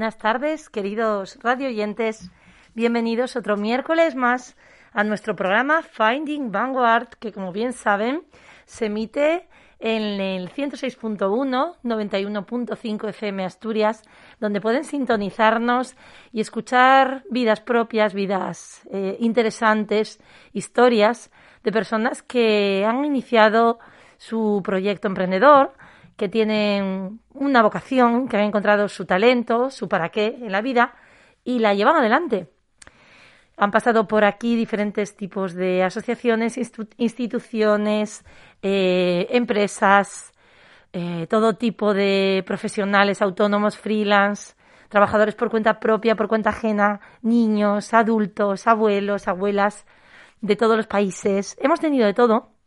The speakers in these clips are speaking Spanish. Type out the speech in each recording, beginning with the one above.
Buenas tardes, queridos radioyentes. Bienvenidos otro miércoles más a nuestro programa Finding Vanguard, que como bien saben se emite en el 106.1, 91.5 FM Asturias, donde pueden sintonizarnos y escuchar vidas propias, vidas eh, interesantes, historias de personas que han iniciado su proyecto emprendedor, que tienen una vocación, que han encontrado su talento, su para qué en la vida y la llevan adelante. Han pasado por aquí diferentes tipos de asociaciones, instituciones, eh, empresas, eh, todo tipo de profesionales, autónomos, freelance, trabajadores por cuenta propia, por cuenta ajena, niños, adultos, abuelos, abuelas de todos los países. Hemos tenido de todo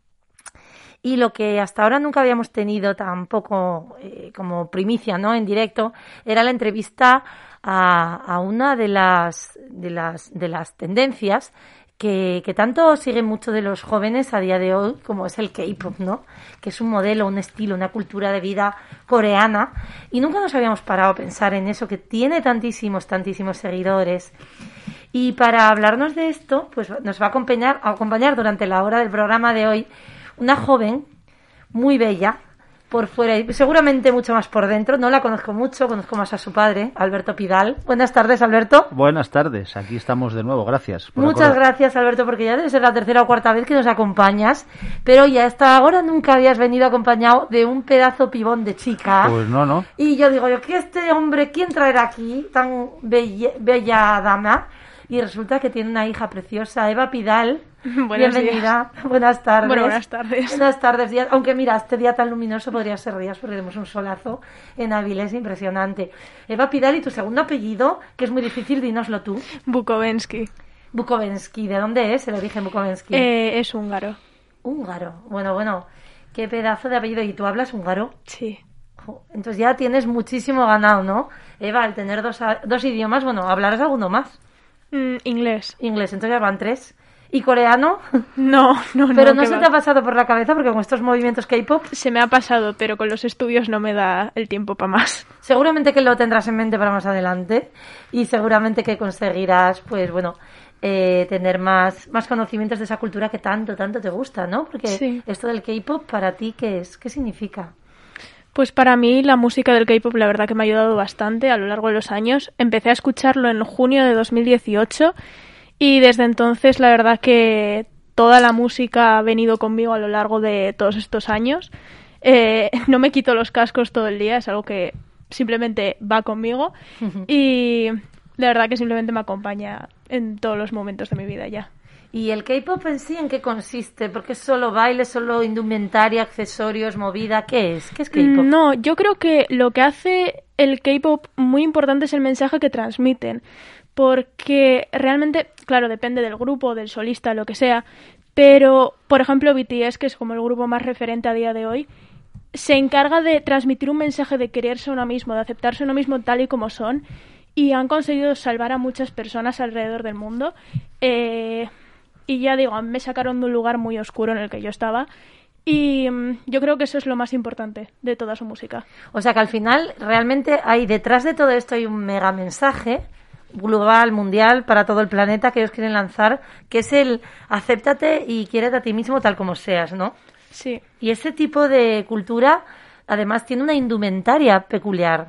y lo que hasta ahora nunca habíamos tenido tampoco eh, como primicia, ¿no? En directo, era la entrevista a, una de las, de las, de las tendencias que, que, tanto siguen mucho de los jóvenes a día de hoy, como es el K-pop, ¿no? Que es un modelo, un estilo, una cultura de vida coreana. Y nunca nos habíamos parado a pensar en eso, que tiene tantísimos, tantísimos seguidores. Y para hablarnos de esto, pues nos va a acompañar, a acompañar durante la hora del programa de hoy una joven muy bella por fuera y seguramente mucho más por dentro. No la conozco mucho, conozco más a su padre, Alberto Pidal. Buenas tardes, Alberto. Buenas tardes, aquí estamos de nuevo, gracias. Muchas gracias, Alberto, porque ya debe ser la tercera o cuarta vez que nos acompañas, pero ya hasta ahora nunca habías venido acompañado de un pedazo pibón de chica. Pues no, no. Y yo digo, yo, ¿qué este hombre, quién traerá aquí, tan bella dama? Y resulta que tiene una hija preciosa, Eva Pidal. Buenos Bienvenida. Buenas tardes. Bueno, buenas tardes. Buenas tardes. Días. Aunque mira, este día tan luminoso podría ser días porque tenemos un solazo en Avilés impresionante. Eva Pidal y tu segundo apellido, que es muy difícil, dínoslo tú. Bukovensky. Bukovensky. ¿De dónde es el origen Bukovensky? Eh, es húngaro. Húngaro. Bueno, bueno. Qué pedazo de apellido. ¿Y tú hablas húngaro? Sí. Entonces ya tienes muchísimo ganado, ¿no? Eva, al tener dos, dos idiomas, bueno, ¿hablarás alguno más? Mm, inglés. Inglés, entonces ya van tres. ¿Y coreano? No, no, no. Pero no se va. te ha pasado por la cabeza porque con estos movimientos K-pop Se me ha pasado, pero con los estudios no me da el tiempo para más. seguramente que lo tendrás en mente para más adelante y seguramente que conseguirás, pues bueno, eh, tener más, más conocimientos de esa cultura que tanto, tanto te gusta, ¿no? Porque Sí. esto del K-pop para ti, ¿qué es? ¿Qué significa? Pues para mí la música del K-pop la verdad que me ha ayudado bastante a lo largo de los años. Empecé a escucharlo en junio de 2018 y desde entonces la verdad que toda la música ha venido conmigo a lo largo de todos estos años. Eh, no me quito los cascos todo el día, es algo que simplemente va conmigo y la verdad que simplemente me acompaña en todos los momentos de mi vida ya. ¿Y el K-pop en sí en qué consiste? Porque es solo baile, solo indumentaria, accesorios, movida, ¿qué es? ¿Qué es K-pop? No, yo creo que lo que hace el K-pop muy importante es el mensaje que transmiten. Porque realmente, claro, depende del grupo, del solista, lo que sea. Pero, por ejemplo, BTS, que es como el grupo más referente a día de hoy, se encarga de transmitir un mensaje de quererse uno mismo, de aceptarse uno mismo tal y como son. Y han conseguido salvar a muchas personas alrededor del mundo. Eh, y ya digo, me sacaron de un lugar muy oscuro en el que yo estaba. Y mm, yo creo que eso es lo más importante de toda su música. O sea que al final realmente hay detrás de todo esto hay un mega mensaje global, mundial, para todo el planeta que ellos quieren lanzar, que es el acéptate y quiérete a ti mismo tal como seas, ¿no? Sí. Y ese tipo de cultura además tiene una indumentaria peculiar.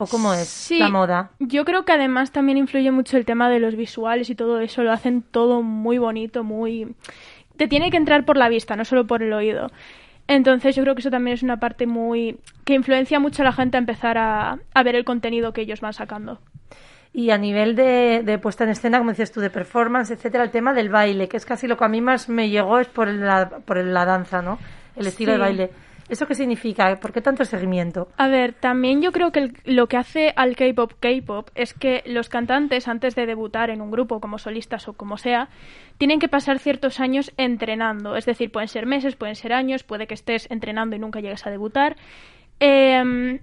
¿O cómo es Sí, la moda? Yo creo que además también influye mucho el tema de los visuales y todo eso. Lo hacen todo muy bonito, muy... Te tiene que entrar por la vista, no solo por el oído. Entonces yo creo que eso también es una parte muy... que influencia mucho a la gente a empezar a, a ver el contenido que ellos van sacando. Y a nivel de, de puesta en escena, como dices tú, de performance, etcétera, el tema del baile, que es casi lo que a mí más me llegó es por la, por la danza, ¿no? El estilo Sí. de baile. ¿Eso qué significa? ¿Por qué tanto seguimiento? A ver, también yo creo que lo que hace al K-pop K-pop es que los cantantes, antes de debutar en un grupo como solistas o como sea, tienen que pasar ciertos años entrenando. Es decir, pueden ser meses, pueden ser años, puede que estés entrenando y nunca llegues a debutar. Em,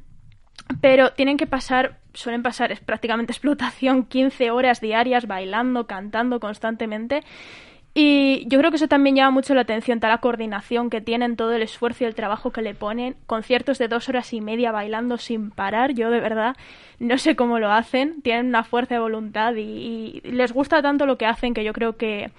pero tienen que pasar, suelen pasar, es prácticamente explotación, 15 horas diarias bailando, cantando constantemente. Y yo creo que eso también llama mucho la atención, toda la coordinación que tienen, todo el esfuerzo y el trabajo que le ponen, conciertos de dos horas y media bailando sin parar, yo de verdad no sé cómo lo hacen, tienen una fuerza de voluntad y, y les gusta tanto lo que hacen que yo creo que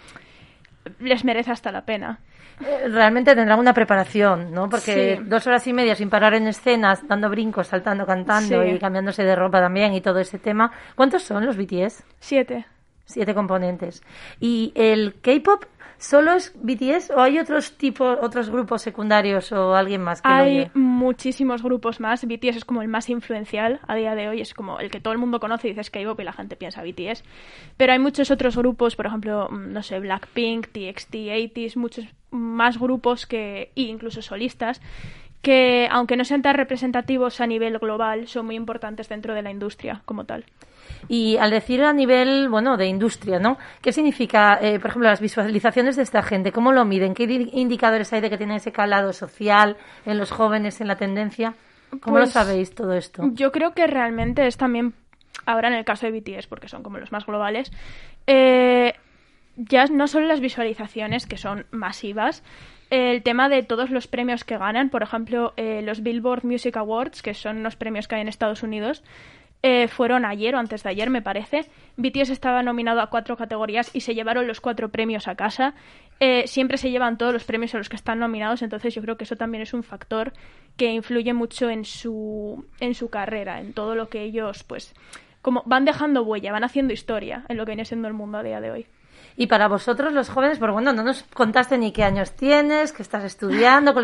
les merece hasta la pena. Eh, Realmente tendrán una preparación, ¿no? Porque Sí. dos horas y media sin parar en escenas, dando brincos, saltando, cantando Sí. y cambiándose de ropa también y todo ese tema. ¿Cuántos son los BTS? Siete. Siete componentes. ¿Y el K-pop solo es BTS o hay otros tipos, otros grupos secundarios o alguien más que lo Hay lleve? muchísimos grupos más. BTS es como el más influencial a día de hoy. Es como el que todo el mundo conoce y dices K-pop y la gente piensa BTS. Pero hay muchos otros grupos, por ejemplo, mm, no sé, Blackpink, TXT, 80s, muchos más grupos que, e incluso solistas, que aunque no sean tan representativos a nivel global, son muy importantes dentro de la industria como tal. Y al decir a nivel, bueno, de industria, ¿no? ¿Qué significa, eh, por ejemplo, las visualizaciones de esta gente? ¿Cómo lo miden? ¿Qué di- indicadores hay de que tienen ese calado social en los jóvenes, en la tendencia? ¿Cómo lo Pues, sabéis todo esto? Yo creo que realmente es también, ahora en el caso de BTS, porque son como los más globales, eh, ya no solo las visualizaciones, que son masivas, el tema de todos los premios que ganan, por ejemplo, eh, los Billboard Music Awards, que son unos premios que hay en Estados Unidos, eh, fueron ayer o antes de ayer, me parece. BTS estaba nominado a cuatro categorías y se llevaron los cuatro premios a casa. Eh, siempre se llevan todos los premios a los que están nominados, entonces yo creo que eso también es un factor que influye mucho en su, en su carrera, en todo lo que ellos, pues, como van dejando huella, van haciendo historia en lo que viene siendo el mundo a día de hoy. Y para vosotros los jóvenes, pero bueno, no nos contaste ni qué años tienes, qué estás estudiando,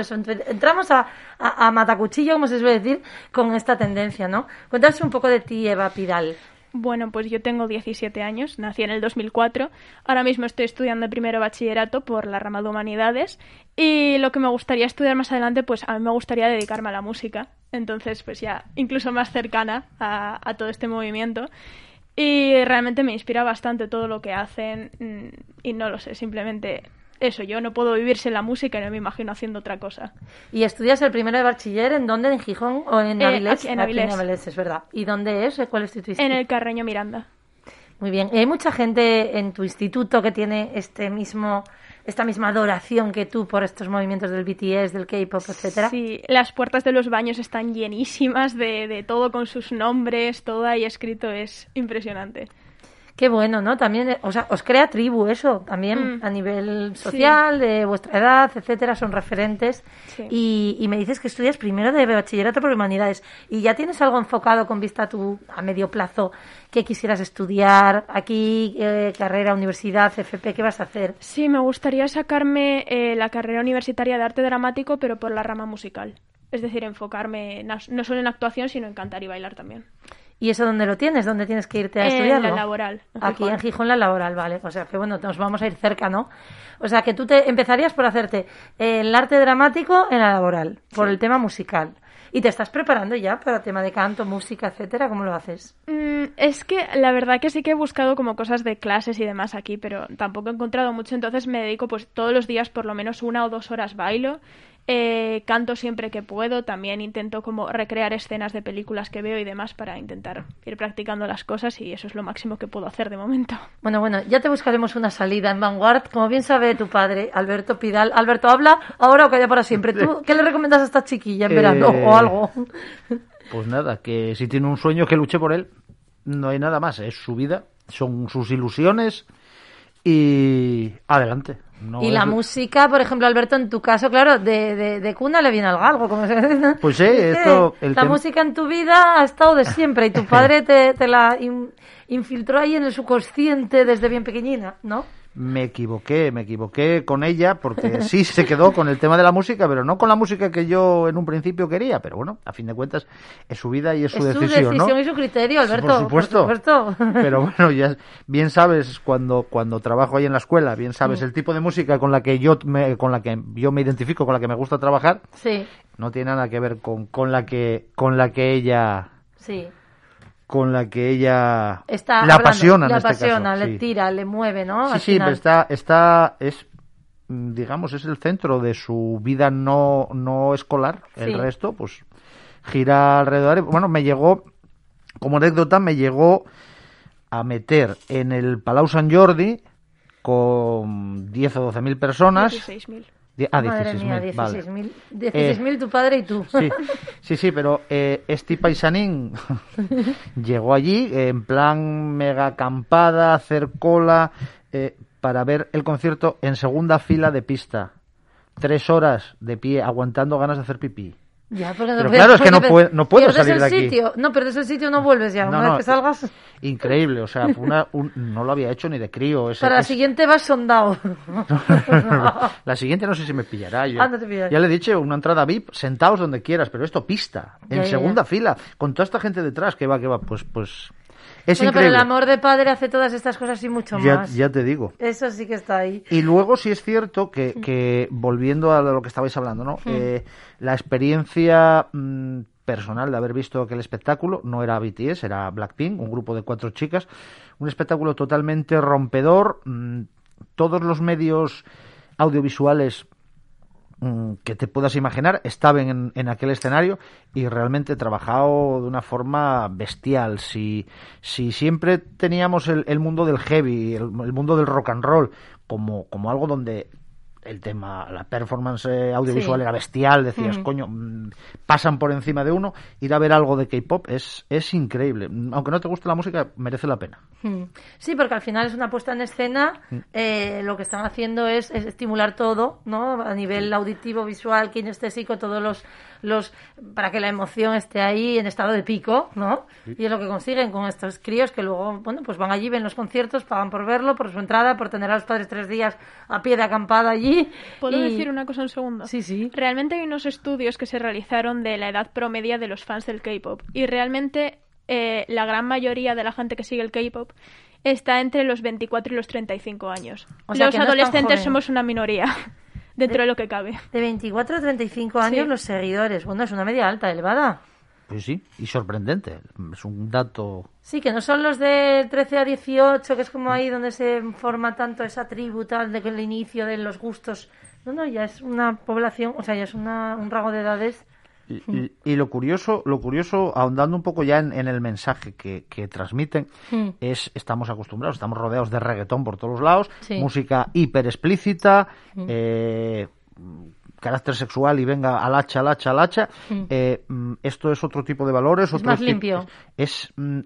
entramos a, a, a matacuchillo, como se suele decir, con esta tendencia, ¿no? Cuéntanos un poco de ti, Eva Pidal. Bueno, pues yo tengo 17 años, nací en el 2004. Ahora mismo estoy estudiando primero bachillerato por la rama de humanidades y lo que me gustaría estudiar más adelante, pues a mí me gustaría dedicarme a la música. Entonces, pues ya incluso más cercana a, a todo este movimiento. Y realmente me inspira bastante todo lo que hacen mm, y no lo sé, simplemente eso, yo no puedo vivir sin la música y no me imagino haciendo otra cosa. ¿Y estudias el primero de bachiller en dónde? ¿En Gijón o en Eh, Avilés? aquí en Avilés. es verdad. ¿Y dónde es? ¿Cuál es tu instituto? En el Carreño Miranda. Muy bien. ¿Y hay mucha gente en tu instituto que tiene este mismo, esta misma adoración que tú por estos movimientos del BTS, del K-pop, etcétera? Sí, las puertas de los baños están llenísimas de, de todo con sus nombres, todo ahí escrito, es impresionante. Qué bueno, ¿no? También, eh, o sea, os crea tribu eso también Mm. a nivel social, de vuestra edad, etcétera, son referentes. Sí. Y, y me dices que estudias primero de bachillerato por humanidades y ya tienes algo enfocado con vista a tu a medio plazo que quisieras estudiar aquí, eh, carrera, universidad, FP, ¿qué vas a hacer? Sí, me gustaría sacarme eh, la carrera universitaria de arte dramático, pero por la rama musical. Es decir, enfocarme na- no solo en actuación, sino en cantar y bailar también. ¿Y eso dónde lo tienes? ¿Dónde tienes que irte a En estudiarlo? la laboral, en Aquí en Gijón, la laboral, vale. O sea que bueno, nos vamos a ir cerca, ¿no? O sea que tú te empezarías por hacerte el arte dramático en la laboral, por el tema musical. ¿Y te estás preparando ya para el tema de canto, música, etcétera? ¿Cómo lo haces? Mm, es que la verdad que sí que he buscado como cosas de clases y demás aquí, pero tampoco he encontrado mucho, entonces me dedico pues todos los días por lo menos una o dos horas bailo, eh, canto siempre que puedo, también intento como recrear escenas de películas que veo y demás para intentar ir practicando las cosas y eso es lo máximo que puedo hacer de momento. Bueno, bueno, ya te buscaremos una salida en Vanguard. Como bien sabe tu padre, Alberto Pidal. Alberto, habla ahora o calla para siempre. ¿Tú qué le recomiendas a esta chiquilla en Eh, verano o algo? Pues nada, que si tiene un sueño que luche por él, no hay nada más, es su vida, son sus ilusiones y adelante. No y la es- música, por ejemplo, Alberto, en tu caso, claro, de, de, de cuna le viene al galgo, como se dice. Pues sí, esto- el la tem- música en tu vida ha estado de siempre y tu padre te, te la in- infiltró ahí en el subconsciente desde bien pequeñina, ¿no? Me equivoqué, me equivoqué con ella porque sí se quedó con el tema de la música, pero no con la música que yo en un principio quería. Pero bueno, a fin de cuentas es su vida y es su es decisión, su decisión ¿no? y su criterio, Alberto. por supuesto. supuesto. Pero bueno, ya bien sabes cuando cuando trabajo ahí en la escuela, bien sabes el tipo de música con la que yo me, con la que yo me identifico, con la que me gusta trabajar, Sí, no tiene nada que ver con con la que con la que ella sí. Con la que ella Está la apasiona en le este apasiona, caso. le sí. tira, le mueve, ¿no? Sí, Al sí, final. pero está, está, es, mm, digamos, es el centro de su vida no, no escolar. El resto, pues, gira alrededor. Bueno, me llegó, como anécdota, me llegó a meter en el Palau Sant Jordi con 10 o 12 mil personas. 16.000. Die- Ah, Madre 16.000, mía, vale. 16.000 16.000 tu padre y tú. Sí, sí, sí, pero eh, este paisanín llegó allí eh, en plan mega acampada, hacer cola, eh, para ver el concierto en segunda fila de pista. Tres horas de pie, aguantando ganas de hacer pipí. Ya, porque Pero puedes- claro, es que no puedo- no puedo salir el de aquí. Sitio. No, pierdes el sitio, no vuelves ya. No, Una no, vez que salgas, Increíble, o sea, fue una- un- no lo había hecho ni de crío. ese- para la siguiente vas sondado. La siguiente no sé si me pillará. Yo, Ah, no te pillará. Ya le he dicho, una entrada VIP, sentaos donde quieras, pero esto pista, en ya, segunda ya. fila, con toda esta gente detrás, que va, que va, pues, pues, es bueno, pero el amor de padre hace todas estas cosas y mucho ya, más. ya te digo. Eso sí que está ahí. Y luego sí es cierto que, que volviendo a lo que estabais hablando, ¿no? Hmm. Eh, la experiencia mm, personal de haber visto aquel espectáculo no era BTS, era Blackpink, un grupo de cuatro chicas, un espectáculo totalmente rompedor. mm, todos los medios audiovisuales que te puedas imaginar estaban en, en aquel escenario y realmente trabajado de una forma bestial. Si, si siempre teníamos el, el mundo del heavy, el, el mundo del rock and roll como, como algo donde el tema, la performance audiovisual Sí. era bestial, decías, coño, mm, pasan por encima de uno, ir a ver algo de K-pop es, es increíble. Aunque no te guste la música, merece la pena. Sí, porque al final es una puesta en escena. Mm. eh, lo que están haciendo es, es estimular todo, ¿no? A nivel auditivo, visual, kinestésico, todos los, los. para que la emoción esté ahí en estado de pico, ¿no? Y es lo que consiguen con estos críos que luego, bueno, pues van allí, ven los conciertos, pagan por verlo, por su entrada, por tener a los padres tres días a pie de acampada allí. ¿Puedo y- decir una cosa un segundo? Sí, sí. Realmente hay unos estudios que se realizaron de la edad promedia de los fans del K-pop y realmente eh, la gran mayoría de la gente que sigue el K-pop está entre los 24 y los 35 años. O sea, los no adolescentes somos una minoría dentro de lo que cabe. De 24 a 35 años Sí. los seguidores. Bueno, es una media alta, elevada. Sí, sí, y sorprendente. Es un dato. Sí, que no son los de 13 a 18, que es como ahí donde se forma tanto esa tribu, tal, de que el inicio de los gustos. No, no, ya es una población, o sea, ya es una, un rango de edades. Y, y, lo curioso, lo curioso, ahondando un poco ya en, en el mensaje que, que transmiten, Mm. es estamos acostumbrados, estamos rodeados de reggaetón por todos los lados, Sí. música hiper explícita, Mm. eh, carácter sexual y venga al hacha, al hacha, al hacha. Eh, mm, esto es otro tipo de valores. Es otro más limpio. Es, mm,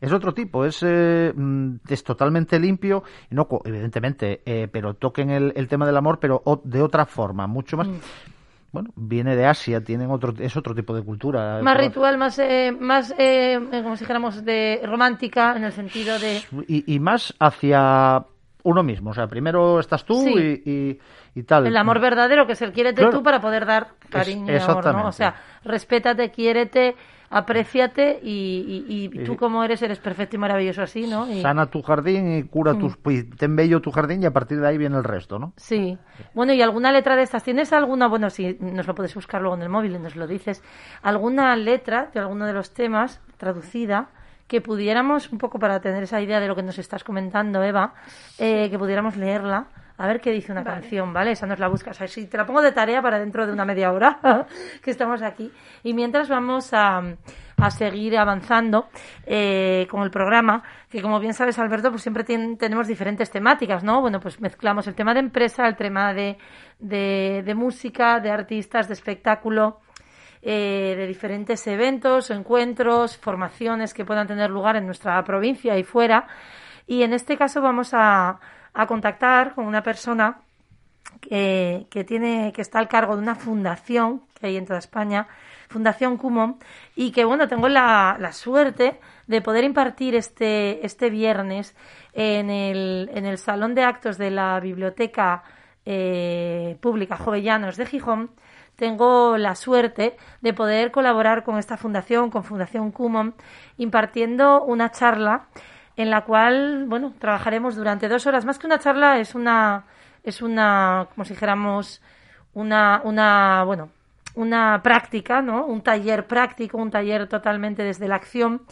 es otro tipo, es, eh, mm, es totalmente limpio, no, evidentemente, eh, pero toquen el, el tema del amor, pero o- de otra forma, mucho más. Mm. Bueno, viene de Asia, tienen otro, es otro tipo de cultura. Más ritual, más, eh, más eh, eh, como si dijéramos, de romántica, en el sentido de... y, y más hacia uno mismo. O sea, primero estás tú Sí. y, y, y tal. El amor verdadero, que es el quiérete Claro. tú para poder dar cariño Es- y amor, ¿no? O sea, respétate, quiérete, apréciate y, y- tú como eres, eres perfecto y maravilloso así, ¿no? Sana tu jardín y cura tus. Mm. y ten bello tu jardín y a partir de ahí viene el resto, ¿no? Sí. Bueno, ¿y alguna letra de estas? ¿Tienes alguna? Bueno, si nos lo puedes buscar luego en el móvil y nos lo dices. ¿Alguna letra de alguno de los temas traducida que pudiéramos, un poco para tener esa idea de lo que nos estás comentando, Eva, eh, que pudiéramos leerla? A ver qué dice una canción, ¿vale? Esa nos la buscas. O sea, si te la pongo de tarea para dentro de una media hora que estamos aquí. Y mientras vamos a, a seguir avanzando eh, con el programa, que como bien sabes, Alberto, pues siempre tenemos diferentes temáticas, ¿no? Bueno, pues mezclamos el tema de empresa, el tema de, de, de música, de artistas, de espectáculo, eh, de diferentes eventos, encuentros, formaciones que puedan tener lugar en nuestra provincia y fuera. Y en este caso vamos a, a contactar con una persona que, que tiene que está al cargo de una fundación que hay en toda España, Fundación Cumon, y que bueno, tengo la, la suerte de poder impartir este, este viernes en el, en el salón de actos de la Biblioteca eh, Pública Jovellanos de Gijón. Tengo la suerte de poder colaborar con esta fundación, con Fundación Cumon, impartiendo una charla en la cual, bueno, trabajaremos durante dos horas. Más que una charla, es una, es una, como si dijéramos, una, una, bueno, una práctica, ¿no? Un taller práctico, un taller totalmente desde la acción,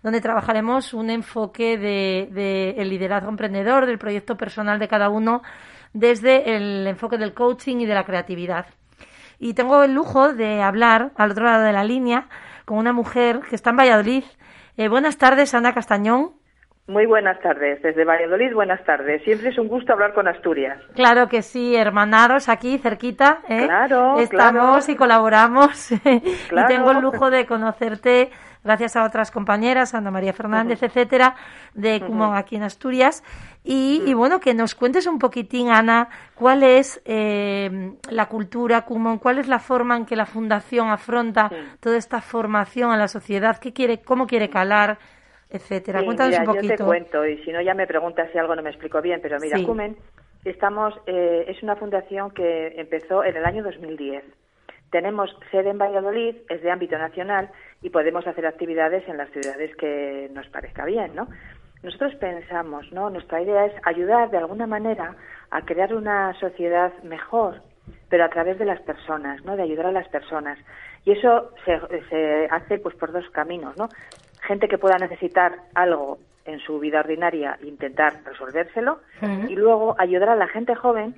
donde trabajaremos un enfoque de, de el liderazgo emprendedor, del proyecto personal de cada uno, desde el enfoque del coaching y de la creatividad. Y tengo el lujo de hablar al otro lado de la línea con una mujer que está en Valladolid. Eh, buenas tardes, Ana Castañón. Muy buenas tardes, desde Valladolid, buenas tardes. Siempre es un gusto hablar con Asturias. Claro que sí, hermanados aquí cerquita. ¿eh? Claro, Estamos claro. y colaboramos. Claro. Y tengo el lujo de conocerte gracias a otras compañeras, Ana María Fernández, etcétera, de Cumón aquí en Asturias. Y, y bueno, que nos cuentes un poquitín, Ana, cuál es eh, la cultura Cumón, cuál es la forma en que la Fundación afronta toda esta formación a la sociedad, qué quiere, cómo quiere calar, etcétera. Sí, Cuéntanos mira, un poquito. yo te cuento y si no ya me preguntas si algo no me explico bien, pero mira, Sí. Cumen estamos eh, es una fundación que empezó en el año 2010. Tenemos sede en Valladolid, es de ámbito nacional y podemos hacer actividades en las ciudades que nos parezca bien, ¿no? Nosotros pensamos, ¿no? Nuestra idea es ayudar de alguna manera a crear una sociedad mejor, pero a través de las personas, ¿no? De ayudar a las personas. Y eso se, se hace pues por dos caminos, ¿no? Gente que pueda necesitar algo en su vida ordinaria e intentar resolvérselo y luego ayudar a la gente joven,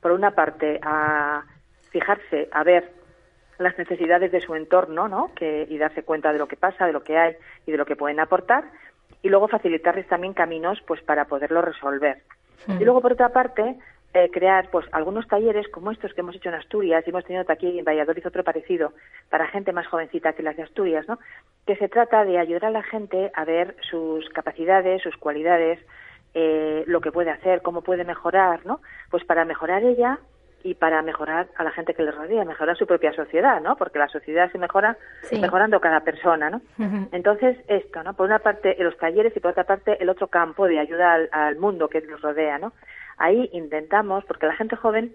por una parte, a fijarse, a ver las necesidades de su entorno, ¿no? Que, y darse cuenta de lo que pasa, de lo que hay y de lo que pueden aportar, y luego facilitarles también caminos, pues, para poderlo resolver. Y luego, por otra parte, eh, crear, pues, algunos talleres como estos que hemos hecho en Asturias, y hemos tenido aquí en Valladolid otro parecido, para gente más jovencita que las de Asturias, ¿no? Que se trata de ayudar a la gente a ver sus capacidades, sus cualidades, eh, lo que puede hacer, cómo puede mejorar, ¿no? Pues para mejorar ella y para mejorar a la gente que le rodea, mejorar su propia sociedad, ¿no? Porque la sociedad se mejora Sí. mejorando cada persona, ¿no? Entonces, esto, ¿no? Por una parte, los talleres y por otra parte, el otro campo de ayuda al, al mundo que nos rodea, ¿no? Ahí intentamos, porque la gente joven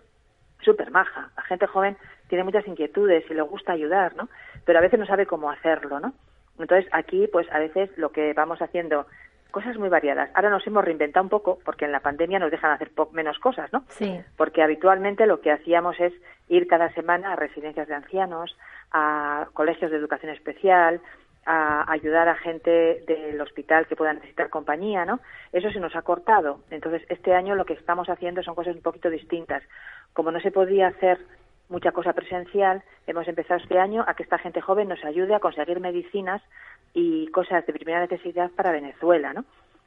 súper maja, la gente joven tiene muchas inquietudes y le gusta ayudar, ¿no? Pero a veces no sabe cómo hacerlo, ¿no? Entonces, aquí, pues, a veces lo que vamos haciendo, cosas muy variadas. Ahora nos hemos reinventado un poco, porque en la pandemia nos dejan hacer menos cosas, ¿no? Sí. porque habitualmente lo que hacíamos es ir cada semana a residencias de ancianos, a colegios de educación especial, a ayudar a gente del hospital que pueda necesitar compañía, ¿no? Eso se nos ha cortado. Entonces, este año lo que estamos haciendo son cosas un poquito distintas. Como no se podía hacer mucha cosa presencial, hemos empezado este año a que esta gente joven nos ayude a conseguir medicinas y cosas de primera necesidad para Venezuela, ¿no?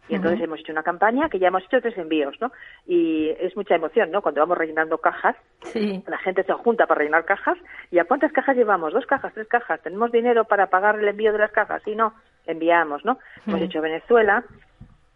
Y entonces hemos hecho una campaña que ya hemos hecho tres envíos, ¿no? Y es mucha emoción, ¿no? Cuando vamos rellenando cajas, la gente se junta para rellenar cajas. ¿Y a cuántas cajas llevamos? ¿Dos cajas? ¿Tres cajas? ¿Tenemos dinero para pagar el envío de las cajas? Sí, no, enviamos, ¿no? Hemos hecho Venezuela.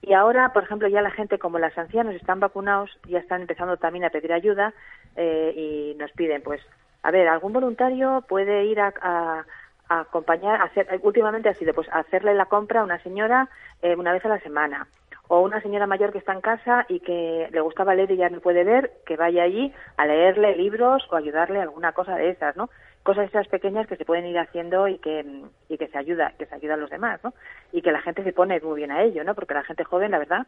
Y ahora, por ejemplo, ya la gente, como los ancianos están vacunados, ya están empezando también a pedir ayuda eh, y nos piden, pues, a ver, algún voluntario puede ir a, acompañar, hacer, últimamente ha sido, pues, hacerle la compra a una señora eh, una vez a la semana. O una señora mayor que está en casa y que le gustaba leer y ya no puede ver, que vaya allí a leerle libros o ayudarle a alguna cosa de esas, ¿no? Cosas esas pequeñas que se pueden ir haciendo y que, y que se ayuda, que se ayuda a los demás, ¿no? Y que la gente se pone muy bien a ello, ¿no? Porque la gente joven, la verdad,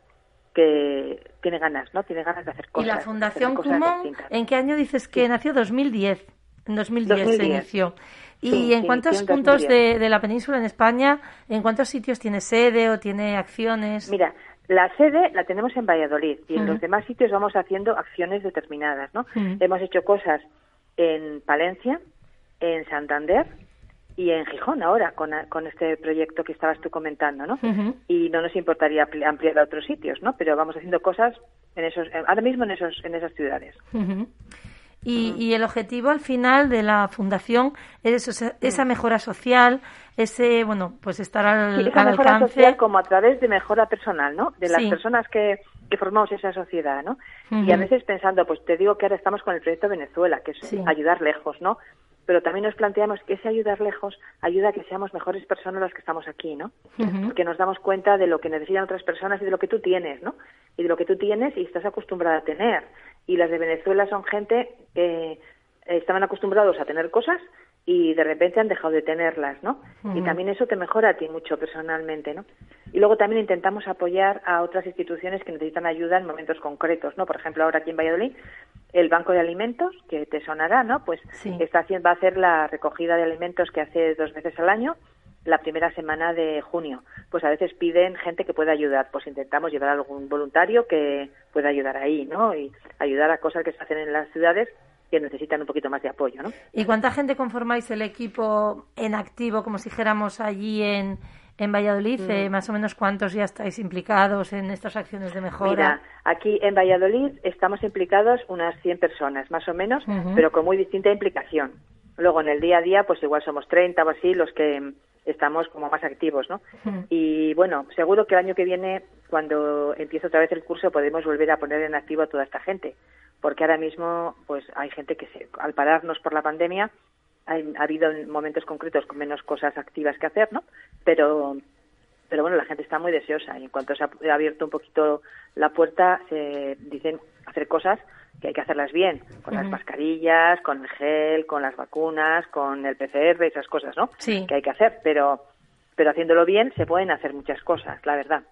que tiene ganas, ¿no? Tiene ganas de hacer cosas. ¿Y la Fundación Kumon, en qué año dices que nació? 2010. En 2010, se inició. ¿Y en cuántos puntos de, de, la península en España, en cuántos sitios tiene sede o tiene acciones? Mira, la sede la tenemos en Valladolid y en los demás sitios vamos haciendo acciones determinadas, ¿no? Hemos hecho cosas en Palencia, en Santander y en Gijón ahora con, con este proyecto que estabas tú comentando, ¿no? Y no nos importaría ampliar a otros sitios, ¿no? Pero vamos haciendo cosas en esos, ahora mismo en esos, en esas ciudades. Y, el objetivo al final de la fundación es esa mejora social, ese, bueno, pues estar al, esa mejora social como a través de mejora personal, ¿no? De las personas que, que formamos esa sociedad, ¿no? Y a veces pensando, pues te digo que ahora estamos con el proyecto Venezuela, que es ayudar lejos, ¿no? Pero también nos planteamos que ese ayudar lejos ayuda a que seamos mejores personas las que estamos aquí, ¿no? Porque nos damos cuenta de lo que necesitan otras personas y de lo que tú tienes, ¿no? Y de lo que tú tienes y estás acostumbrada a tener y las de Venezuela son gente que estaban acostumbrados a tener cosas y de repente han dejado de tenerlas, ¿no? Y también eso te mejora a ti mucho personalmente, ¿no? Y luego también intentamos apoyar a otras instituciones que necesitan ayuda en momentos concretos, ¿no? Por ejemplo, ahora aquí en Valladolid, el Banco de Alimentos, que te sonará, ¿no? Pues está haciendo, va a hacer la recogida de alimentos que hace dos veces al año la primera semana de junio. Pues a veces piden gente que pueda ayudar, pues intentamos llevar a algún voluntario que pueda ayudar ahí, ¿no? Y ayudar a cosas que se hacen en las ciudades que necesitan un poquito más de apoyo, ¿no? ¿Y cuánta gente conformáis el equipo en activo, como si dijéramos allí en, en Valladolid? Mm. Eh, más o menos cuántos ya estáis implicados en estas acciones de mejora. Mira, aquí en Valladolid estamos implicados unas 100 personas, más o menos, pero con muy distinta implicación. Luego en el día a día, pues igual somos 30 o así los que estamos como más activos, ¿no? Y bueno, seguro que el año que viene, cuando empiece otra vez el curso, podemos volver a poner en activo a toda esta gente, porque ahora mismo, pues hay gente que se, al pararnos por la pandemia, ha habido momentos concretos con menos cosas activas que hacer, ¿no? Pero pero bueno, la gente está muy deseosa y en cuanto se ha abierto un poquito la puerta, se dicen hacer cosas que hay que hacerlas bien, con las mascarillas, con el gel, con las vacunas, con el PCR, esas cosas, ¿no? Sí. Que hay que hacer, pero, pero haciéndolo bien se pueden hacer muchas cosas, la verdad.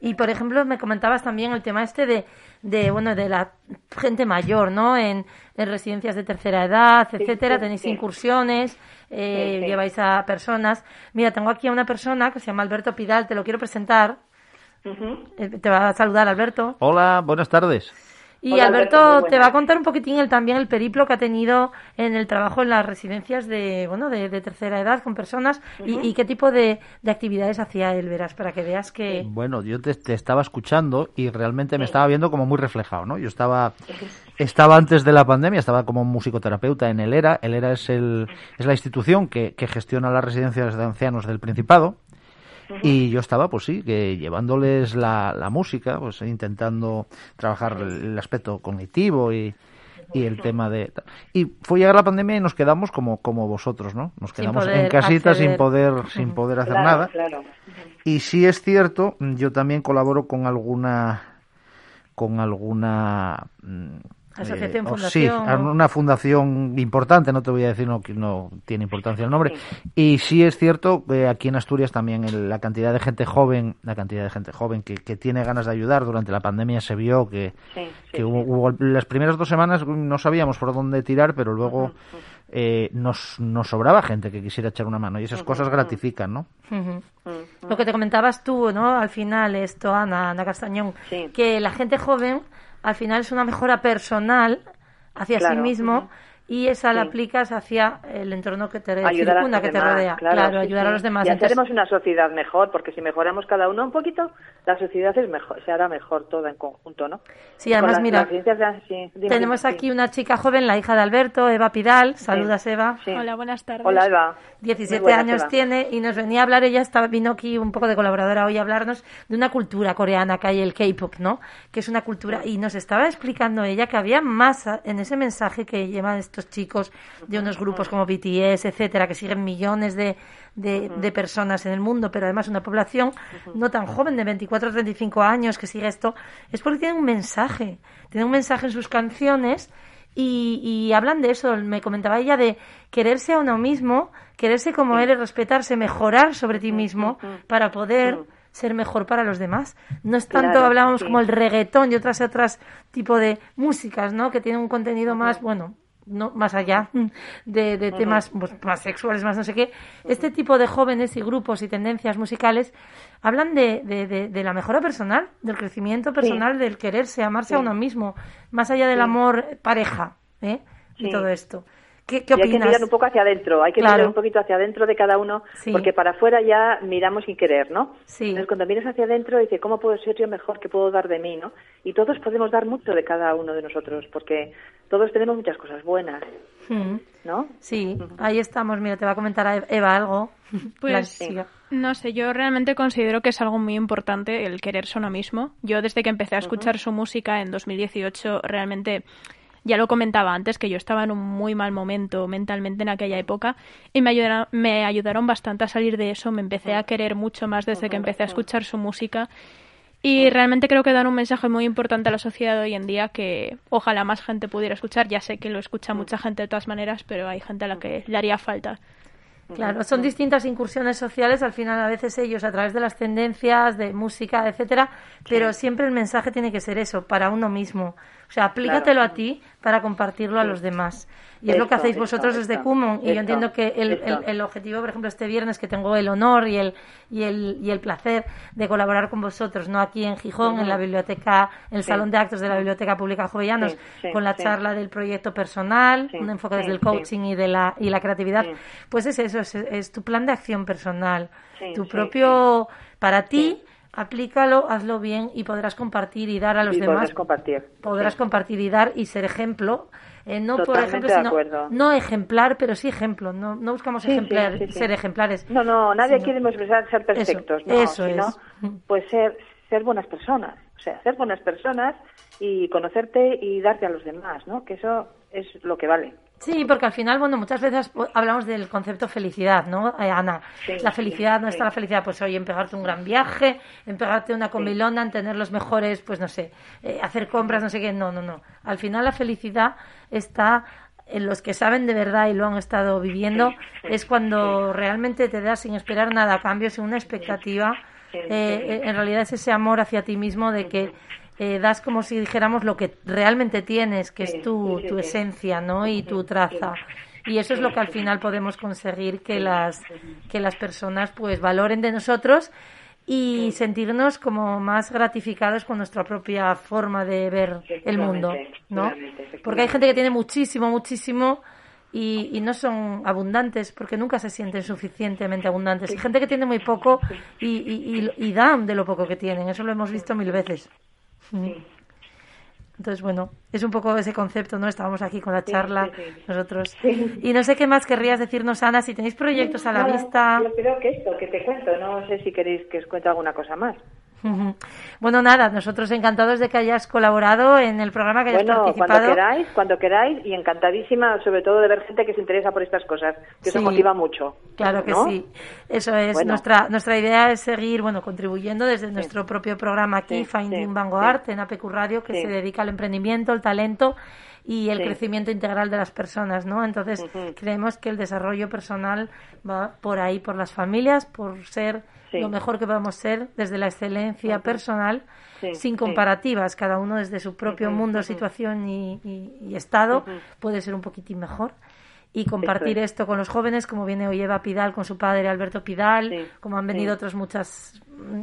Y por ejemplo, me comentabas también el tema este de, de bueno, de la gente mayor, ¿no? En, en residencias de tercera edad, etcétera. Tenéis incursiones, eh, lleváis a personas. Mira, tengo aquí a una persona que se llama Alberto Pidal, te lo quiero presentar. Eh, te va a saludar, Alberto. Hola, buenas tardes. Y Alberto, te va a contar un poquitín el, también el periplo que ha tenido en el trabajo en las residencias de, bueno, de, tercera edad con personas y, qué tipo de, actividades hacía él, verás, para que veas que... Bueno, yo te, estaba escuchando y realmente me estaba viendo como muy reflejado, ¿no? Yo estaba, estaba antes de la pandemia, estaba como musicoterapeuta en el ERA. El ERA es, el, es la institución que, que gestiona las residencias de ancianos del Principado y yo estaba, pues sí, que llevándoles la, la música, pues intentando trabajar el aspecto cognitivo y, y el tema de y fue llegar la pandemia y nos quedamos como como vosotros no nos quedamos en casita sin poder sin poder hacer nada. y sí es cierto yo también colaboro con alguna con alguna mm, Asociación, eh, fundación. Sí, una fundación importante, no te voy a decir, no, no tiene importancia el nombre. Y sí es cierto que aquí en Asturias también la cantidad de gente joven, la cantidad de gente joven que, que tiene ganas de ayudar durante la pandemia se vio que, que hubo, las primeras dos semanas no sabíamos por dónde tirar, pero luego eh, nos, nos sobraba gente que quisiera echar una mano y esas cosas gratifican, ¿no? Lo que te comentabas tú, ¿no? Al final, esto, Ana, Ana Castañón, que la gente joven al final es una mejora personal hacia sí mismo y esa la aplicas hacia el entorno que te circunda, que te rodea. Claro, ayudar a los demás. Y haremos una sociedad mejor, porque si mejoramos cada uno un poquito, la sociedad es mejor, se hará mejor toda en conjunto, ¿no? Sí, además, mira, tenemos aquí una chica joven, la hija de Alberto, Eva Pidal. Saludas, Eva. Hola, buenas tardes. Hola, Eva. 17 años tiene y nos venía a hablar, ella estaba, vino aquí un poco de colaboradora hoy a hablarnos de una cultura coreana que hay, el K-pop, ¿no? Que es una cultura, y nos estaba explicando ella que había más en ese mensaje que llevan estos chicos de unos grupos como BTS, etcétera, que siguen millones de, de, personas en el mundo, pero además una población no tan joven, de 24 o 35 años, que sigue esto, es porque tienen un mensaje, tienen un mensaje en sus canciones y, hablan de eso. Me comentaba ella de quererse a uno mismo, quererse como eres, respetarse, mejorar sobre ti mismo para poder ser mejor para los demás. No es tanto, hablábamos como el reggaetón y otras otras tipo de músicas, ¿no? Que tienen un contenido más, bueno, no más allá de, temas pues, más sexuales, más no sé qué, este tipo de jóvenes y grupos y tendencias musicales hablan de, de, la mejora personal, del crecimiento personal, del quererse, amarse a uno mismo, más allá del amor pareja, ¿eh? y todo esto. ¿Qué, qué opinas? hay que mirar un poco hacia adentro, hay que mirar un poquito hacia adentro de cada uno, porque para afuera ya miramos sin querer, ¿no? Sí. Entonces cuando miras hacia adentro dices, ¿cómo puedo ser yo mejor? ¿Qué puedo dar de mí? ¿no? Y todos podemos dar mucho de cada uno de nosotros, porque todos tenemos muchas cosas buenas, mm. ¿no? Sí, ahí estamos. Mira, te va a comentar Eva algo. Pues no sé, yo realmente considero que es algo muy importante el quererse uno mismo. Yo desde que empecé a escuchar su música en 2018 realmente ya lo comentaba antes que yo estaba en un muy mal momento mentalmente en aquella época y me ayudaron, me ayudaron bastante a salir de eso. Me empecé a querer mucho más desde que empecé a escuchar su música y realmente creo que dan un mensaje muy importante a la sociedad hoy en día que ojalá más gente pudiera escuchar. Ya sé que lo escucha mucha gente de todas maneras, pero hay gente a la que le haría falta. Claro, son distintas incursiones sociales, al final a veces ellos a través de las tendencias, de música, etcétera, pero siempre el mensaje tiene que ser eso, para uno mismo. O sea, aplícatelo a ti para compartirlo a los demás. Y es lo que hacéis vosotros desde Kumon. Y yo entiendo que el, el, objetivo, por ejemplo, este viernes que tengo el honor y el, y el, y el placer de colaborar con vosotros, no aquí en Gijón, en la biblioteca, en el Salón de Actos de la Biblioteca Pública Jovellanos, con la charla del proyecto personal, un enfoque desde el coaching y de la, y la creatividad, pues es eso, es, tu plan de acción personal, tu propio, para ti, aplícalo, hazlo bien y podrás compartir y dar a los demás. Podrás compartir. Podrás compartir y dar y ser ejemplo. Eh, no por ejemplo, sino, no ejemplar, pero sí ejemplo. No, no buscamos ejemplar, ser ejemplares. No, no, nadie quiere ser perfectos, no, eso sino, es. pues ser, ser buenas personas. O sea, ser buenas personas y conocerte y darte a los demás, ¿no? Que eso es lo que vale. Sí, porque al final, bueno, muchas veces hablamos del concepto felicidad, ¿no, eh, Ana? la felicidad, no está la felicidad, pues hoy en pegarte un gran viaje, en pegarte una comilona, en tener los mejores, pues no sé, eh, hacer compras, no sé qué, no, no, no. Al final la felicidad está en los que saben de verdad y lo han estado viviendo, es cuando realmente te das sin esperar nada a cambio, sin una expectativa. Eh, en realidad es ese amor hacia ti mismo de que eh, das como si dijéramos lo que realmente tienes, que es tu, tu esencia, ¿no? Y tu traza. Y eso es lo que al final podemos conseguir que las, que las personas pues valoren de nosotros y sentirnos como más gratificados con nuestra propia forma de ver el mundo, ¿no? Porque hay gente que tiene muchísimo, muchísimo y, y, no son abundantes porque nunca se sienten suficientemente abundantes. Hay gente que tiene muy poco y, y, y dan de lo poco que tienen. Eso lo hemos visto mil veces. Entonces, bueno, es un poco ese concepto, ¿no? Estábamos aquí con la charla nosotros. Y no sé qué más querrías decirnos, Ana, si tenéis proyectos a la vista. Yo creo que esto, que te cuento, no sé si queréis que os cuente alguna cosa más. Bueno, nada, nosotros encantados de que hayas colaborado en el programa, que hayas bueno, cuando queráis, cuando queráis, y encantadísima sobre todo de ver gente que se interesa por estas cosas, que se motiva mucho. Claro que sí, eso es. Nuestra nuestra idea es seguir, bueno, contribuyendo desde nuestro propio programa aquí, Finding Vanguard, en APQ Radio, que se dedica al emprendimiento, el talento y el crecimiento integral de las personas, ¿no? Entonces, creemos que el desarrollo personal va por ahí, por las familias, por ser lo mejor que podemos ser desde la excelencia personal, sin comparativas, cada uno desde su propio mundo, situación y, estado puede ser un poquitín mejor. Y compartir esto con los jóvenes, como viene hoy Eva Pidal con su padre Alberto Pidal, como han venido otras muchas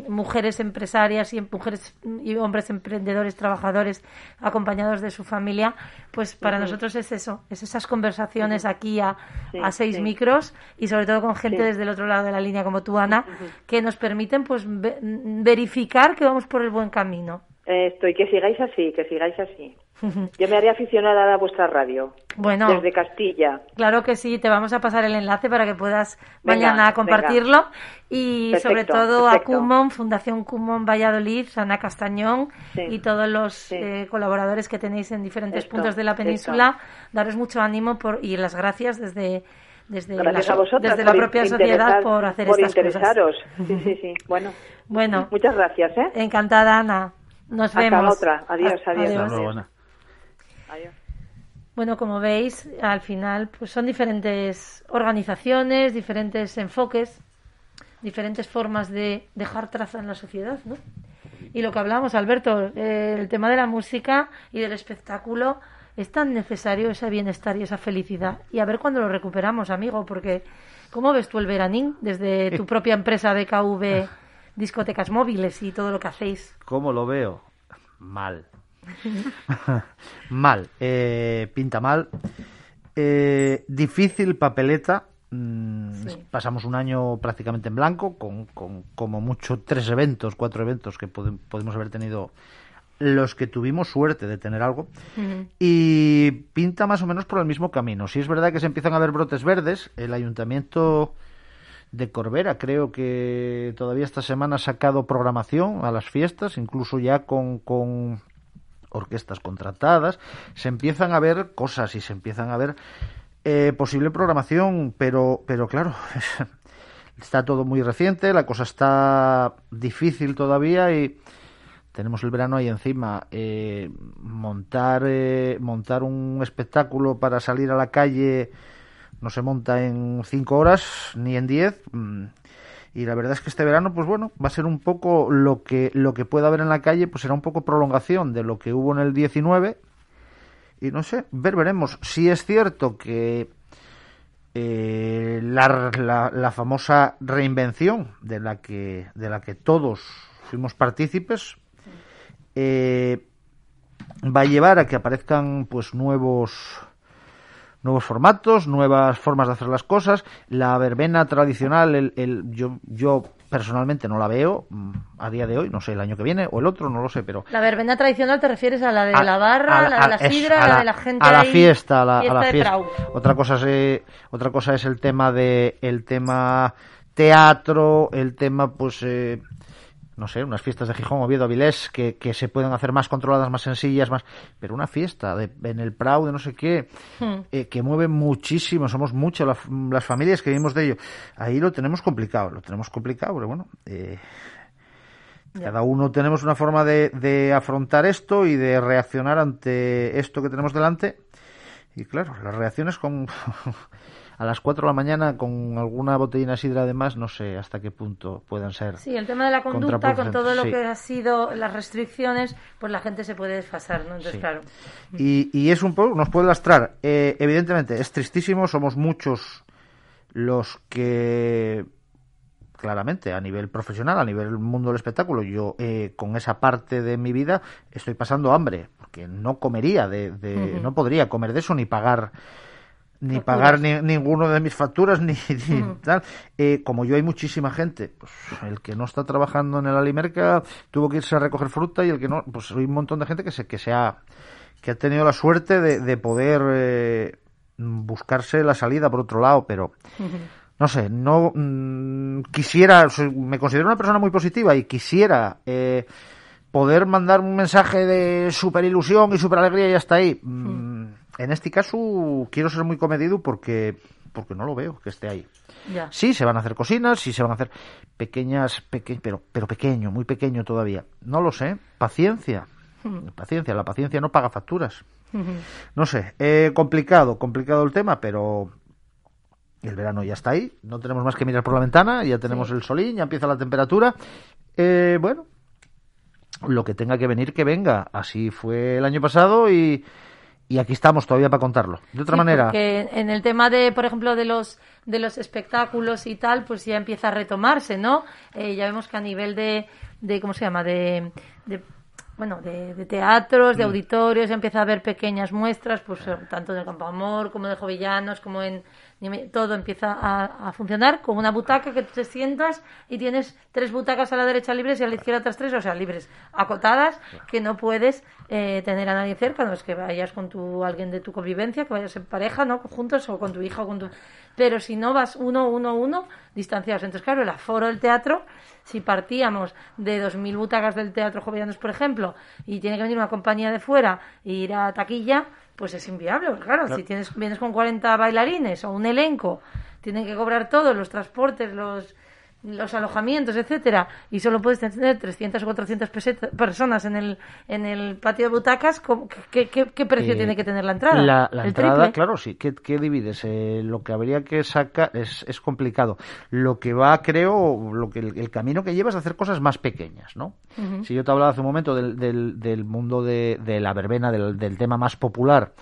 mujeres empresarias y mujeres y hombres emprendedores, trabajadores, acompañados de su familia, pues para nosotros es eso, es esas conversaciones aquí a, a seis micros y sobre todo con gente desde el otro lado de la línea como tú, Ana, que nos permiten pues verificar que vamos por el buen camino. Esto, y que sigáis así, que sigáis así. Yo me haré aficionada a vuestra radio. Bueno. Desde Castilla. Claro que sí, te vamos a pasar el enlace para que puedas mañana compartirlo. Y sobre todo a Cumon, Fundación Cumon Valladolid, Ana Castañón y todos los eh, colaboradores que tenéis en diferentes puntos de la península. Daros mucho ánimo por, y las gracias desde desde, la, desde la propia sociedad por hacer por estas interesaros. Sí, sí, sí. Bueno, bueno muchas gracias. ¿eh? Encantada, Ana. Nos Hasta vemos. la otra. Adiós, adiós. adiós. Bueno, como veis, al final pues son diferentes organizaciones, diferentes enfoques, diferentes formas de dejar traza en la sociedad, ¿no? Y lo que hablamos, Alberto, eh, el tema de la música y del espectáculo, es tan necesario ese bienestar y esa felicidad. Y a ver cuándo lo recuperamos, amigo, porque ¿cómo ves tú el veranín desde tu propia empresa BKV Discotecas Móviles y todo lo que hacéis? ¿Cómo lo veo? Mal. mal. Eh, pinta mal. Eh, difícil papeleta. Mm, pasamos un año prácticamente en blanco, con, con, como mucho tres eventos, cuatro eventos que podemos haber tenido los que tuvimos suerte de tener algo y pinta más o menos por el mismo camino. Si es verdad que se empiezan a ver brotes verdes, el ayuntamiento de Corbera creo que todavía esta semana ha sacado programación a las fiestas, incluso ya con, con orquestas contratadas, se empiezan a ver cosas y se empiezan a ver eh, posible programación, pero, pero claro, está todo muy reciente, la cosa está difícil todavía y tenemos el verano ahí encima. Eh, montar, eh, montar un espectáculo para salir a la calle no se monta en 5 horas ni en 10 y la verdad es que este verano, pues bueno, va a ser un poco lo que, lo que pueda haber en la calle, pues será un poco prolongación de lo que hubo en el 19. Y no sé, ver, veremos. Si es cierto que eh, la, la, la, famosa reinvención de la que, de la que todos fuimos partícipes, eh, va a llevar a que aparezcan pues nuevos nuevos formatos, nuevas formas de hacer las cosas. La verbena tradicional, el, el, yo, yo personalmente no la veo mm, a día de hoy, no sé, el año que viene o el otro, no lo sé, pero... La verbena tradicional te refieres a la de a, la barra, a, la de la sidra, a, la, de la gente A la fiesta, a la fiesta. Otra, cosa es, otra cosa es el tema de el tema teatro, el tema pues... Eh, no sé, unas fiestas de Gijón, Oviedo, Avilés, que, que se pueden hacer más controladas, más sencillas, más... Pero una fiesta de, en el Prado, de no sé qué, hmm. eh, que mueve muchísimo, somos muchas la, las familias que vivimos de ello. Ahí lo tenemos complicado, lo tenemos complicado, pero bueno... Eh, cada uno tenemos una forma de, de afrontar esto y de reaccionar ante esto que tenemos delante. Y claro, las reacciones con a las 4 de la mañana con alguna botellina sidra además, no sé hasta qué punto puedan ser. Sí, el tema de la conducta, con todo lo sí. que ha sido las restricciones, pues la gente se puede desfasar, ¿no? Entonces, sí. claro. Y, y, es un poco, nos puede lastrar. Eh, evidentemente, es tristísimo, somos muchos los que claramente a nivel profesional, a nivel mundo del espectáculo, yo eh, con esa parte de mi vida estoy pasando hambre, porque no comería de, de uh -huh. no podría comer de eso ni pagar ni facturas. pagar ni, ninguno de mis facturas ni, tal. Eh, como yo hay muchísima gente, pues el que no está trabajando en el Alimerca tuvo que irse a recoger fruta y el que no, pues hay un montón de gente que se que se ha que ha tenido la suerte de, de poder eh, buscarse la salida por otro lado, pero no sé, no mmm, quisiera, me considero una persona muy positiva y quisiera eh, poder mandar un mensaje de super ilusión y super alegría y hasta ahí. En este caso quiero ser muy comedido porque porque no lo veo que esté ahí. Ya. Sí, se van a hacer cocinas, sí se van a hacer pequeñas, peque pero, pero pequeño, muy pequeño todavía. No lo sé. Paciencia. Paciencia, la paciencia no paga facturas. No sé, eh, complicado, complicado el tema, pero el verano ya está ahí, no tenemos más que mirar por la ventana, ya tenemos sí. el solín, ya empieza la temperatura. Eh, bueno, lo que tenga que venir, que venga. Así fue el año pasado y, y aquí estamos todavía para contarlo. De otra Sí, manera, porque en el tema de, por ejemplo, de los de los espectáculos y tal, pues ya empieza a retomarse, ¿no? Eh, ya vemos que a nivel de, de ¿cómo se llama? De, de bueno, de, de teatros, de Mm. auditorios, ya empieza a haber pequeñas muestras, pues tanto en el Campo Amor como de Jovellanos, como en todo empieza a, a funcionar con una butaca que tú te sientas y tienes tres butacas a la derecha libres y a la izquierda otras tres, o sea, libres, acotadas, que no puedes eh, tener a nadie cerca, no es que vayas con tu alguien de tu convivencia, que vayas en pareja, ¿no? Juntos o con tu hija o con tu... Pero si no vas uno, uno, uno, distanciados. Entonces, claro, el aforo del teatro, si partíamos de 2.000 butacas del Teatro Jovellanos, por ejemplo, y tiene que venir una compañía de fuera e ir a taquilla, pues es inviable. Claro, si tienes vienes con 40 bailarines o un elenco, tienen que cobrar todos los transportes, los los alojamientos, etcétera, y solo puedes tener 300 o 400 peseta- personas en el en el patio de butacas, ¿cómo- ¿qué, qué, qué precio Eh, tiene que tener la entrada? La, la ¿El entrada, triple? claro, sí. ¿Qué, qué divides? Eh, lo que habría que sacar es, es complicado. Lo que va, creo, lo que el, el camino que lleva es hacer cosas más pequeñas, ¿no? Si yo te hablaba hace un momento del, del, del mundo de, de la verbena, del, del tema más popular,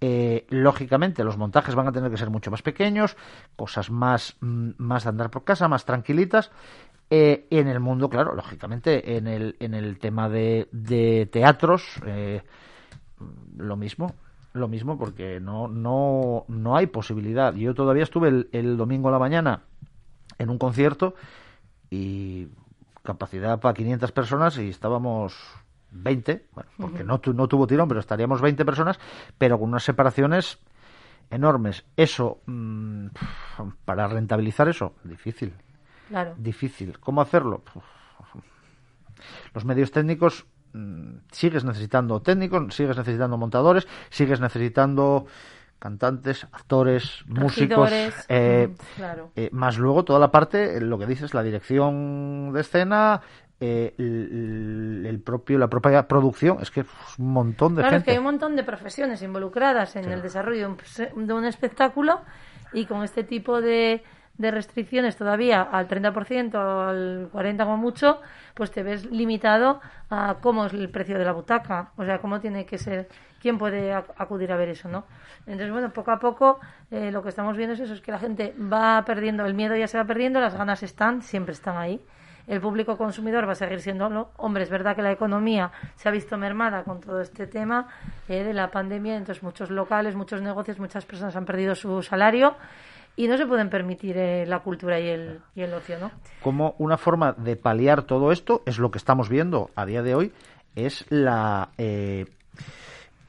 eh, lógicamente los montajes van a tener que ser mucho más pequeños, cosas más, mm, más de andar por casa, más tranquilitas. Eh, en el mundo, claro, lógicamente, en el, en el tema de, de teatros, eh, lo mismo, lo mismo, porque no, no, no hay posibilidad. Yo todavía estuve el, el domingo a la mañana en un concierto y capacidad para 500 personas y estábamos 20, bueno, porque no, tu- no tuvo tirón, pero estaríamos 20 personas, pero con unas separaciones enormes. Eso, mm, para rentabilizar eso, difícil, Claro. difícil. ¿Cómo hacerlo? Los medios técnicos mm, sigues necesitando técnicos, sigues necesitando montadores, sigues necesitando cantantes, actores, músicos, eh, mm, claro. eh, más luego toda la parte, lo que dices, la dirección de escena, eh, el, el propio, la propia producción, es que es un montón de Claro, es que gente. hay un montón de profesiones involucradas en el desarrollo de un, pse- de un espectáculo y con este tipo de, de restricciones todavía al 30%, al 40% como mucho, pues te ves limitado a cómo es el precio de la butaca, o sea, cómo tiene que ser, quién puede ac- acudir a ver eso, ¿no? Entonces, bueno, poco a poco eh, lo que estamos viendo es eso, es que la gente va perdiendo, el miedo ya se va perdiendo, las ganas están, siempre están ahí el público consumidor va a seguir siendo hombre es verdad que la economía se ha visto mermada con todo este tema eh, de la pandemia entonces muchos locales muchos negocios muchas personas han perdido su salario y no se pueden permitir eh, la cultura y el, y el ocio no como una forma de paliar todo esto es lo que estamos viendo a día de hoy es la eh,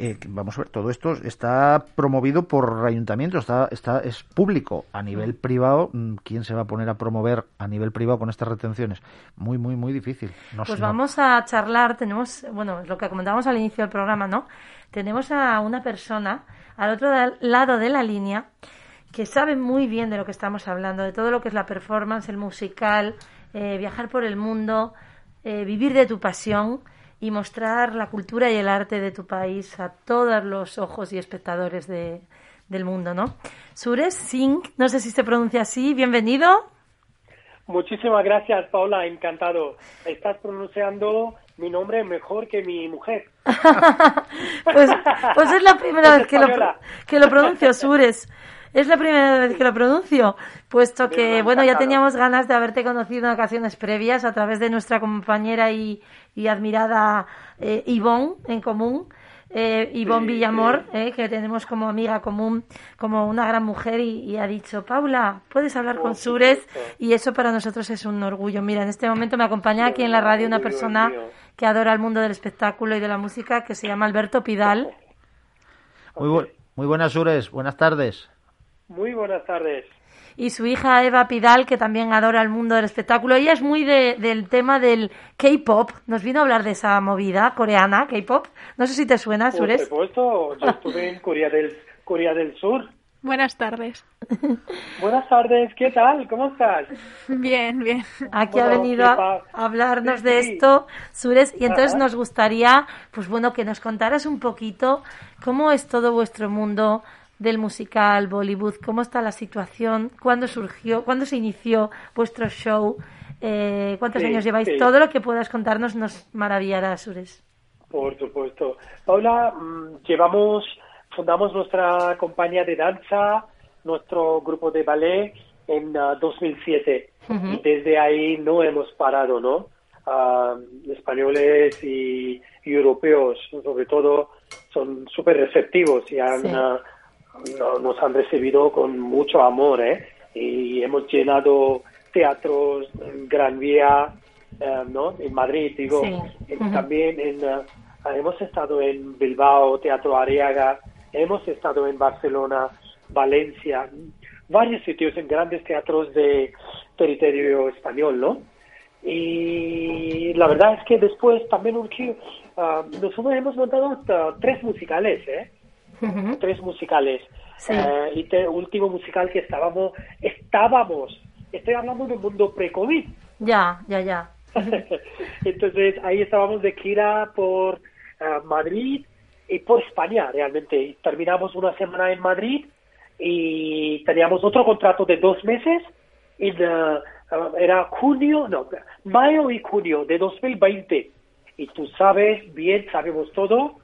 eh, vamos a ver todo esto está promovido por ayuntamientos está está es público a nivel privado mm, quién se va a poner a promover a nivel privado con estas retenciones muy muy muy difícil no Pues no. vamos a charlar, tenemos, bueno, lo que comentábamos al inicio del programa, ¿no? Tenemos a una persona al otro lado de la línea que sabe muy bien de lo que estamos hablando, de todo lo que es la performance, el musical, eh, viajar por el mundo, eh, vivir de tu pasión y mostrar la cultura y el arte de tu país a todos los ojos y espectadores de- del mundo, ¿no? Sures Singh, no sé si se pronuncia así, bienvenido. Muchísimas gracias, Paula, encantado. Estás pronunciando mi nombre mejor que mi mujer. Pues, pues es la primera vez que lo, española. que lo pronuncio, Sures. Es la primera vez que lo pronuncio, puesto que, bueno, ya teníamos ganas de haberte conocido en ocasiones previas a través de nuestra compañera y, y admirada eh, Ivonne en común. Eh, Ivonne Sí, Villamor, sí. eh, que tenemos como amiga común, como una gran mujer, y, y ha dicho, Paula, puedes hablar con Sures, y eso para nosotros es un orgullo. Mira, en este momento me acompaña aquí en la radio una persona que adora el mundo del espectáculo y de la música, que se llama Alberto Pidal. muy, bu- muy buenas Ures buenas tardes Muy buenas tardes. y su hija Eva Pidal, que también adora el mundo del espectáculo. Ella es muy de- del tema del K-pop. Nos vino a hablar de esa movida coreana, K-pop. No sé si te suena, Por Sures. supuesto, yo estuve en Corea del, Corea del Sur. Buenas tardes. Buenas tardes, ¿qué tal? ¿Cómo estás? Bien, bien. Aquí ha venido a, hablarnos Sí, de sí. esto, Sures, y entonces Ajá. nos gustaría, pues bueno, que nos contaras un poquito cómo es todo vuestro mundo del musical Bollywood, cómo está la situación, cuándo surgió, cuándo se inició vuestro show, eh, cuántos Sí, años lleváis, sí. todo lo que puedas contarnos nos maravillará, Sures. Por supuesto. Paula, mm, llevamos fundamos nuestra compañía de danza, nuestro grupo de ballet en 2007 y desde ahí no hemos parado, ¿no? Ah, españoles y, europeos, sobre todo, son súper receptivos y han, ah, nos han recibido con mucho amor, ¿eh? Y hemos llenado teatros en Gran Vía, eh, ¿no? En Madrid, digo, también en, ah, hemos estado en Bilbao, Teatro Ariaga, hemos estado en Barcelona, Valencia, varios sitios en grandes teatros de territorio español, ¿no? Y la verdad es que después también uh, nosotros hemos montado uh, tres musicales, ¿eh? Tres musicales. Uh, y el último musical que estábamos, estábamos, estoy hablando del mundo pre-COVID. Ya, ya, ya. Entonces ahí estábamos de gira por uh, Madrid y por España realmente. Terminamos una semana en Madrid y teníamos otro contrato de dos meses y era junio, no, mayo y junio de 2020. Y tú sabes, bien sabemos todo,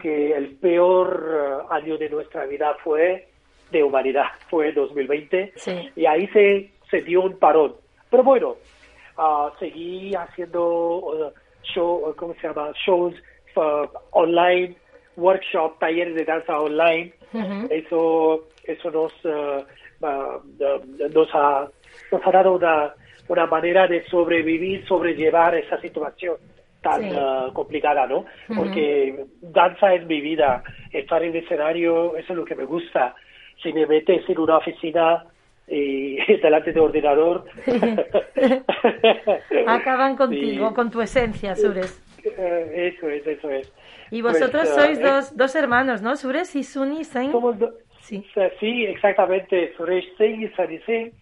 que el peor uh, año de nuestra vida fue de humanidad, fue 2020. Y ahí se, se dio un parón. Pero bueno, uh, seguí haciendo uh, show, ¿cómo se llama? shows online, workshop, talleres de danza online. Eso eso nos, uh, nos, ha, nos ha dado una, una manera de sobrevivir, sobrellevar esa situación tan uh, complicada, ¿no? Porque danza es mi vida, estar en el escenario, eso es lo que me gusta. Si me metes en una oficina y delante de ordenador... Acaban contigo, con tu esencia, Sures. Eh, eso es, eso es. Y vosotros pues, sois dos, dos hermanos, ¿no? Sures y Suni Sen. Somos, Sí. Sí, exactamente. Suresh Singh y Sunny Singh.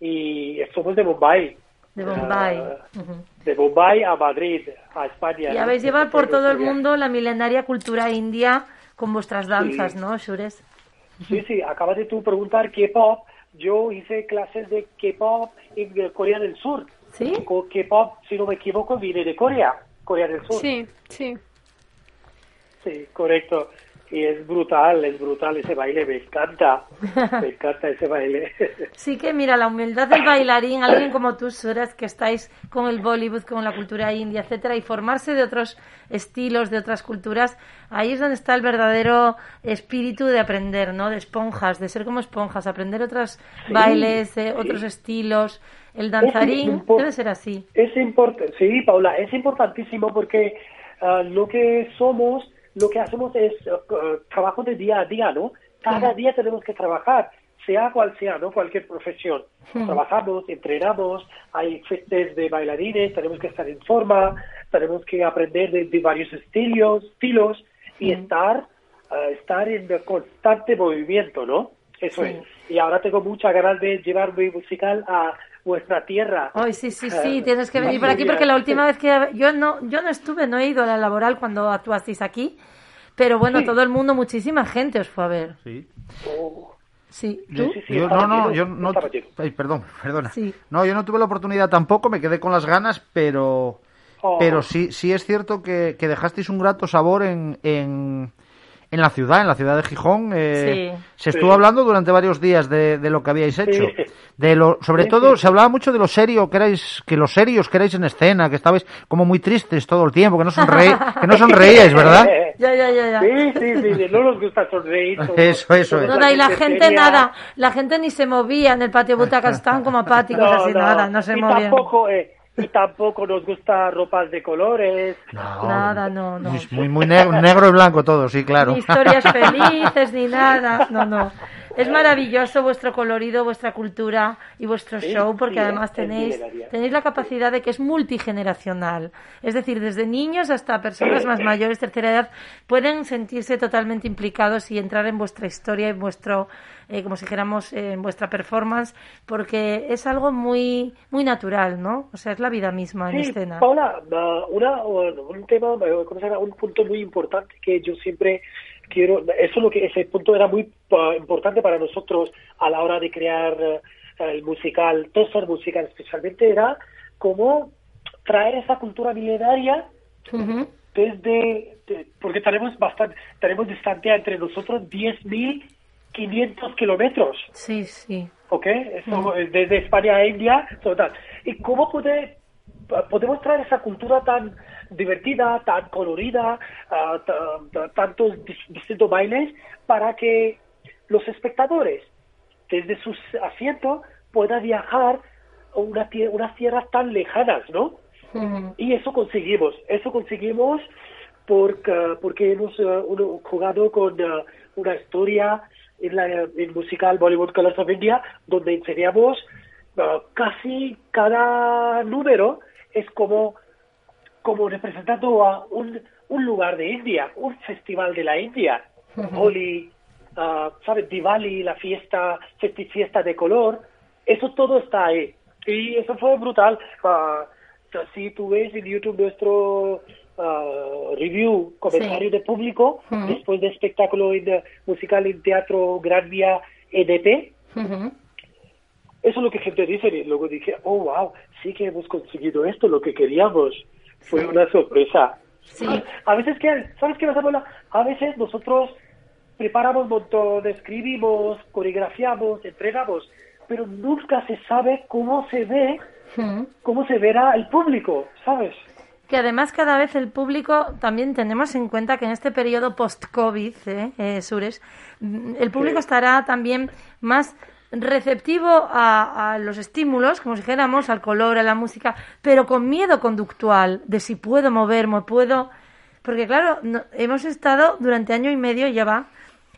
Y somos de Bombay. De Bombay. Uh, De Bombay a Madrid, a España. Y habéis llevado por todo el mundo la milenaria cultura india con vuestras danzas, ¿no, Sures? Sí, sí. Acabas de tú preguntar K-pop. Yo hice clases de K-pop en Corea del Sur. ¿Sí? K-pop, si no me equivoco, viene de Corea, Corea del Sur. Sí, sí. Sí, correcto y es brutal, es brutal ese baile, me encanta, me encanta ese baile. Sí que mira, la humildad del bailarín, alguien como tú, Suras, que estáis con el Bollywood, con la cultura india, etcétera, y formarse de otros estilos, de otras culturas, ahí es donde está el verdadero espíritu de aprender, ¿no? De esponjas, de ser como esponjas, aprender otros bailes, eh, otros estilos. El danzarín debe ser así. Es importante, sí, Paula, es importantísimo porque ah, lo que somos lo que hacemos es uh, trabajo de día a día, ¿no? Cada día tenemos que trabajar, sea cual sea, ¿no? Cualquier profesión. Trabajamos, entrenamos, hay festes de bailarines, tenemos que estar en forma, tenemos que aprender de, varios estilos, estilos y estar, uh, estar en constante movimiento, ¿no? Eso es. Y ahora tengo mucha ganas de llevar mi musical a vuestra tierra. Ay, sí, sí, sí, tienes que venir por aquí porque la última vez que yo no yo no estuve, no he ido a la laboral cuando actuasteis aquí, pero bueno, todo el mundo, muchísima gente os fue a ver. Sí. Sí, ¿tú? Yo, no, no, yo no. Ay, perdón, perdona. No, yo no tuve la oportunidad tampoco, me quedé con las ganas, pero. Oh. Pero sí, sí es cierto que, que dejasteis un grato sabor en, en, en la ciudad, en la ciudad de Gijón. Eh, se estuvo hablando durante varios días de, de, lo que habíais hecho. De lo, sobre todo, se hablaba mucho de lo serio que erais, que los serios que erais en escena, que estabais como muy tristes todo el tiempo, que no, sonreí, que no sonreíais, ¿verdad? Ya, ya, ya, ya. Sí, sí, sí, no nos gusta sonreír. Eso, eso. No, y la gente nada, la gente ni se movía en el patio butacas, estaban como apáticos, así nada, no se movían. Tampoco, eh, y tampoco nos gusta ropas de colores. nada, no, no. Muy, muy negro, y blanco todo, sí, claro. Ni historias felices, ni nada. No, no. Es maravilloso vuestro colorido, vuestra cultura y vuestro show, porque además tenéis, tenéis la capacidad de que es multigeneracional. Es decir, desde niños hasta personas más mayores, tercera edad, pueden sentirse totalmente implicados y entrar en vuestra historia, en vuestro, eh, como si dijéramos, eh, en vuestra performance, porque es algo muy, muy natural, ¿no? O sea, es la vida misma en escena. Paula, una, un tema, un punto muy importante que yo siempre quiero, eso lo que ese punto era muy uh, importante para nosotros a la hora de crear uh, el musical, el musical especialmente, era cómo traer esa cultura milenaria desde, porque tenemos bastante, tenemos distancia entre nosotros 10.500 kilómetros. Sí, sí. ¿Ok? Desde España a India, total. ¿Y cómo puede, podemos traer esa cultura tan divertida, tan colorida, uh, tantos distintos bailes, para que los espectadores, desde sus asientos, puedan viajar a una, unas tierras tan lejanas, ¿no? Y eso conseguimos, eso conseguimos porque, porque hemos uh, jugado con uh, una historia en la en musical Bollywood Colors of India, donde enseñamos uh, casi cada número es como, como representando a un, un lugar de India, un festival de la India. Holi, ¿sabes? Diwali, la fiesta, fiesta de color, eso todo está ahí. Y eso fue brutal si tú ves en YouTube nuestro uh, review, comentario de público, después del espectáculo en, musical en Teatro Gran Vía EDP, eso es lo que gente dice. Y luego dije, oh, wow, sí que hemos conseguido esto, lo que queríamos. Fue una sorpresa. A, veces, ¿qué? ¿sabes qué pasa, A veces nosotros preparamos un montón, escribimos, coreografiamos, entregamos, pero nunca se sabe cómo se ve cómo se verá el público, ¿sabes? Que además cada vez el público, también tenemos en cuenta que en este periodo post-COVID, ¿eh? eh, Sures, mm, el público estará también más receptivo a, los estímulos, como si dijéramos, al color, a la música, pero con miedo conductual de si puedo moverme, puedo... Porque claro, hemos estado durante año y medio ya va,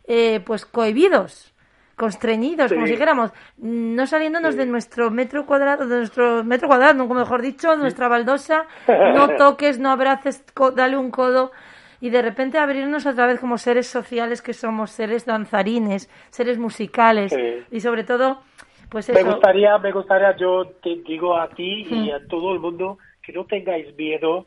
eh, pues cohibidos constreñidos, como si dijéramos, no saliéndonos de nuestro metro cuadrado, de nuestro metro cuadrado, como mejor dicho, nuestra baldosa, no toques, no abraces, dale un codo y de repente abrirnos otra vez como seres sociales que somos, seres danzarines, seres musicales y sobre todo, pues eso. Me gustaría, me gustaría, yo te digo a ti y a todo el mundo que no tengáis miedo,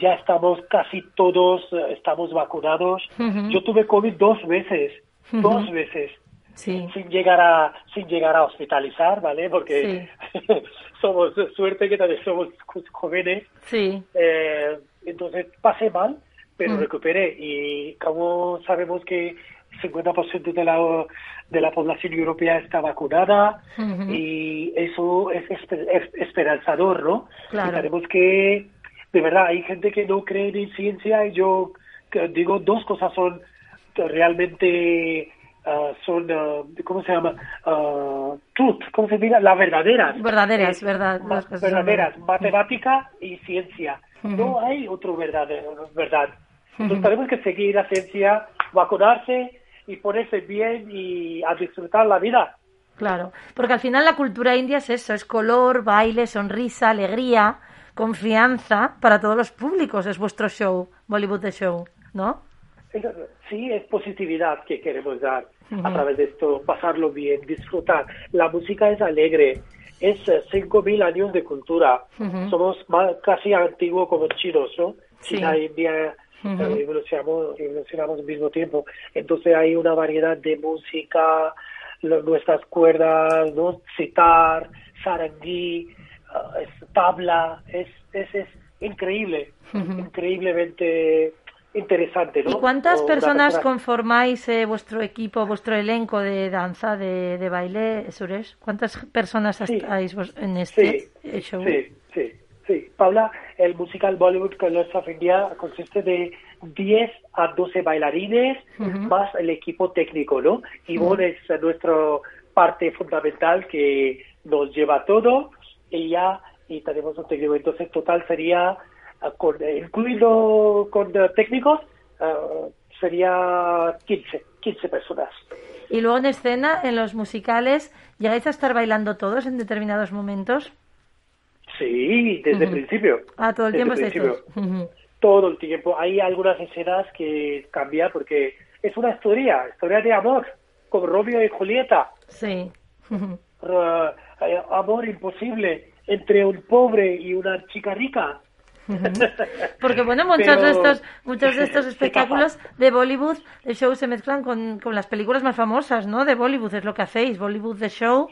ya estamos casi todos, eh, estamos vacunados. Yo tuve COVID dos veces, dos veces sin llegar a sin llegar a hospitalizar, ¿vale? Porque somos suerte que también somos jóvenes. Sí. Eh, entonces pasé mal, pero mm. recuperé y como sabemos que el 50% de la de la población europea está vacunada y eso es, esperanzador, ¿no? Claro. tenemos que de verdad hay gente que no cree en ciencia y yo digo dos cosas son realmente Ah, son, ah, ¿cómo se llama? Uh, truth, ¿cómo se diga? Las verdaderas. Verdaderas, verdad. verdaderas, matemática y ciencia. No hay otro verdadero, verdad. Entonces tenemos que seguir la ciencia, vacunarse y ponerse bien y a disfrutar la vida. Claro, porque al final la cultura india es eso, es color, baile, sonrisa, alegría, confianza para todos los públicos, es vuestro show, Bollywood The Show, ¿no? Sí, es positividad que queremos dar a través de esto, pasarlo bien, disfrutar. La música es alegre, es 5.000 años de cultura. Somos más, casi antiguos como chinos, ¿no? China e India eh, evolucionamos, evolucionamos al mismo tiempo. Entonces hay una variedad de música, nuestras cuerdas, ¿no? Citar, sarangui, uh, tabla, es, es, es increíble, increíblemente interesante. ¿no? ¿Y cuántas personas conformáis eh, vuestro equipo, vuestro elenco de danza, de, de baile, Suresh? ¿Cuántas personas estáis en este eh, show? Sí, sí, sí. Paula, el musical Bollywood Colors of India consiste de 10 a 12 bailarines más el equipo técnico, ¿no? Y uh es nuestra parte fundamental que nos lleva todo y ya y tenemos un técnico. Entonces, total sería con, incluido con técnicos, eh, sería 15, 15 personas. Y luego en escena, en los musicales, ¿llegáis a estar bailando todos en determinados momentos? Sí, desde el principio. Ah, todo el tiempo Todo el tiempo. Hay algunas escenas que cambian porque es una historia, historia de amor, como Romeo y Julieta. Sí. Eh, amor imposible entre un pobre y una chica rica. Porque bueno, muchos de estos, muchos de estos espectáculos de Bollywood, de show se mezclan con, con, las películas más famosas, ¿no? De Bollywood es lo que hacéis, Bollywood The Show,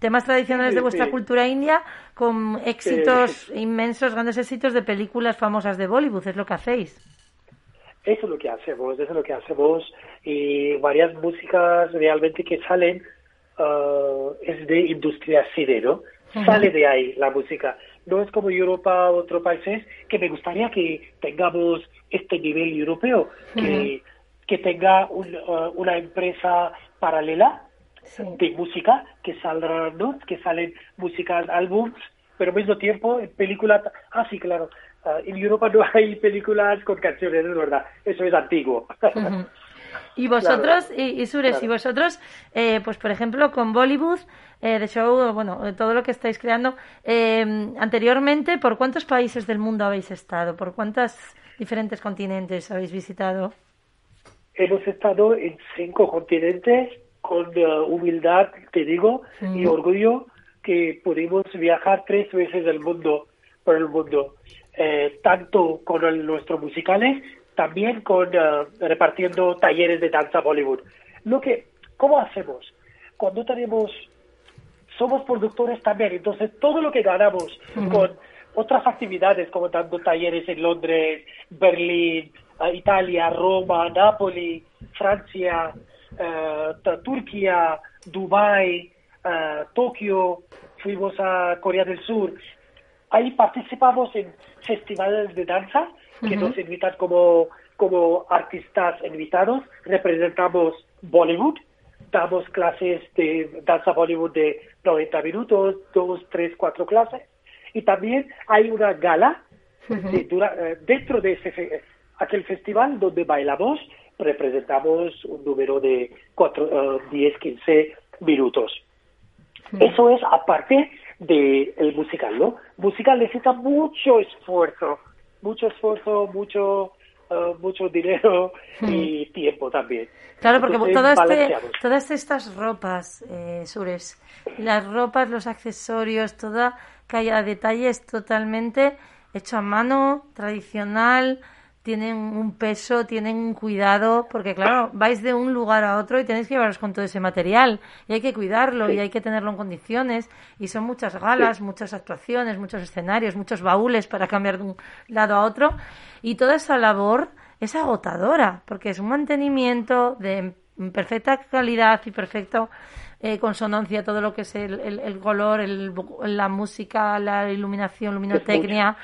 temas tradicionales de vuestra cultura india con éxitos inmensos, grandes éxitos de películas famosas de Bollywood, es lo que hacéis. Eso es lo que hacemos, eso es lo que hacemos y varias músicas realmente que salen uh, es de industria cine, ¿no? Sale de ahí la música. No es como Europa o otros países que me gustaría que tengamos este nivel europeo, que, que tenga uh, una empresa paralela de música que saldrán, ¿no? Que salen músicas, álbums, pero al mismo tiempo en películas, ah sí, claro, uh, en Europa no hay películas con canciones, es verdad, eso es antiguo. Y vosotros, y, Sures, y vosotros, eh, pues por ejemplo, con Bollywood, eh, de show, bueno, todo lo que estáis creando, eh, anteriormente, ¿por cuántos países del mundo habéis estado? ¿Por cuántos diferentes continentes habéis visitado? Hemos estado en cinco continentes con uh, humildad, te digo, y orgullo que pudimos viajar tres veces el mundo, por el mundo, eh, tanto con nuestros musicales también con eh, repartiendo talleres de danza Bollywood. Lo que, ¿cómo hacemos? Cuando tenemos, somos productores también, entonces todo lo que ganamos con otras actividades como dando talleres en Londres, Berlín, eh, Italia, Roma, Nápoles, Francia, uh, Turquía, Dubai, Tokio, fuimos a Corea del Sur. Ahí participamos en festivales de danza que nos invitan como, como artistas invitados, representamos Bollywood, damos clases de danza Bollywood de 90 minutos, dos, tres, cuatro clases, y también hay una gala eh, dentro de ese, aquel festival donde bailamos, representamos un número de cuatro, 10, uh, 15 minutos. Eso es aparte del el musical, ¿no? Musical necesita mucho esfuerzo mucho esfuerzo, mucho uh, mucho dinero y hmm. tiempo también. Claro, porque este, todas estas ropas, eh, Sures, las ropas, los accesorios, toda cada detalle es totalmente hecho a mano, tradicional, tienen un peso, tienen un cuidado, porque claro, vais de un lugar a otro y tenéis que llevaros con todo ese material y hay que cuidarlo y hay que tenerlo en condiciones y son muchas galas, muchas actuaciones, muchos escenarios, muchos baúles para cambiar de un lado a otro y toda esa labor es agotadora porque es un mantenimiento de perfecta calidad y perfecto eh, consonancia, todo lo que es el, el, color, el, la música, la iluminación, luminotecnia.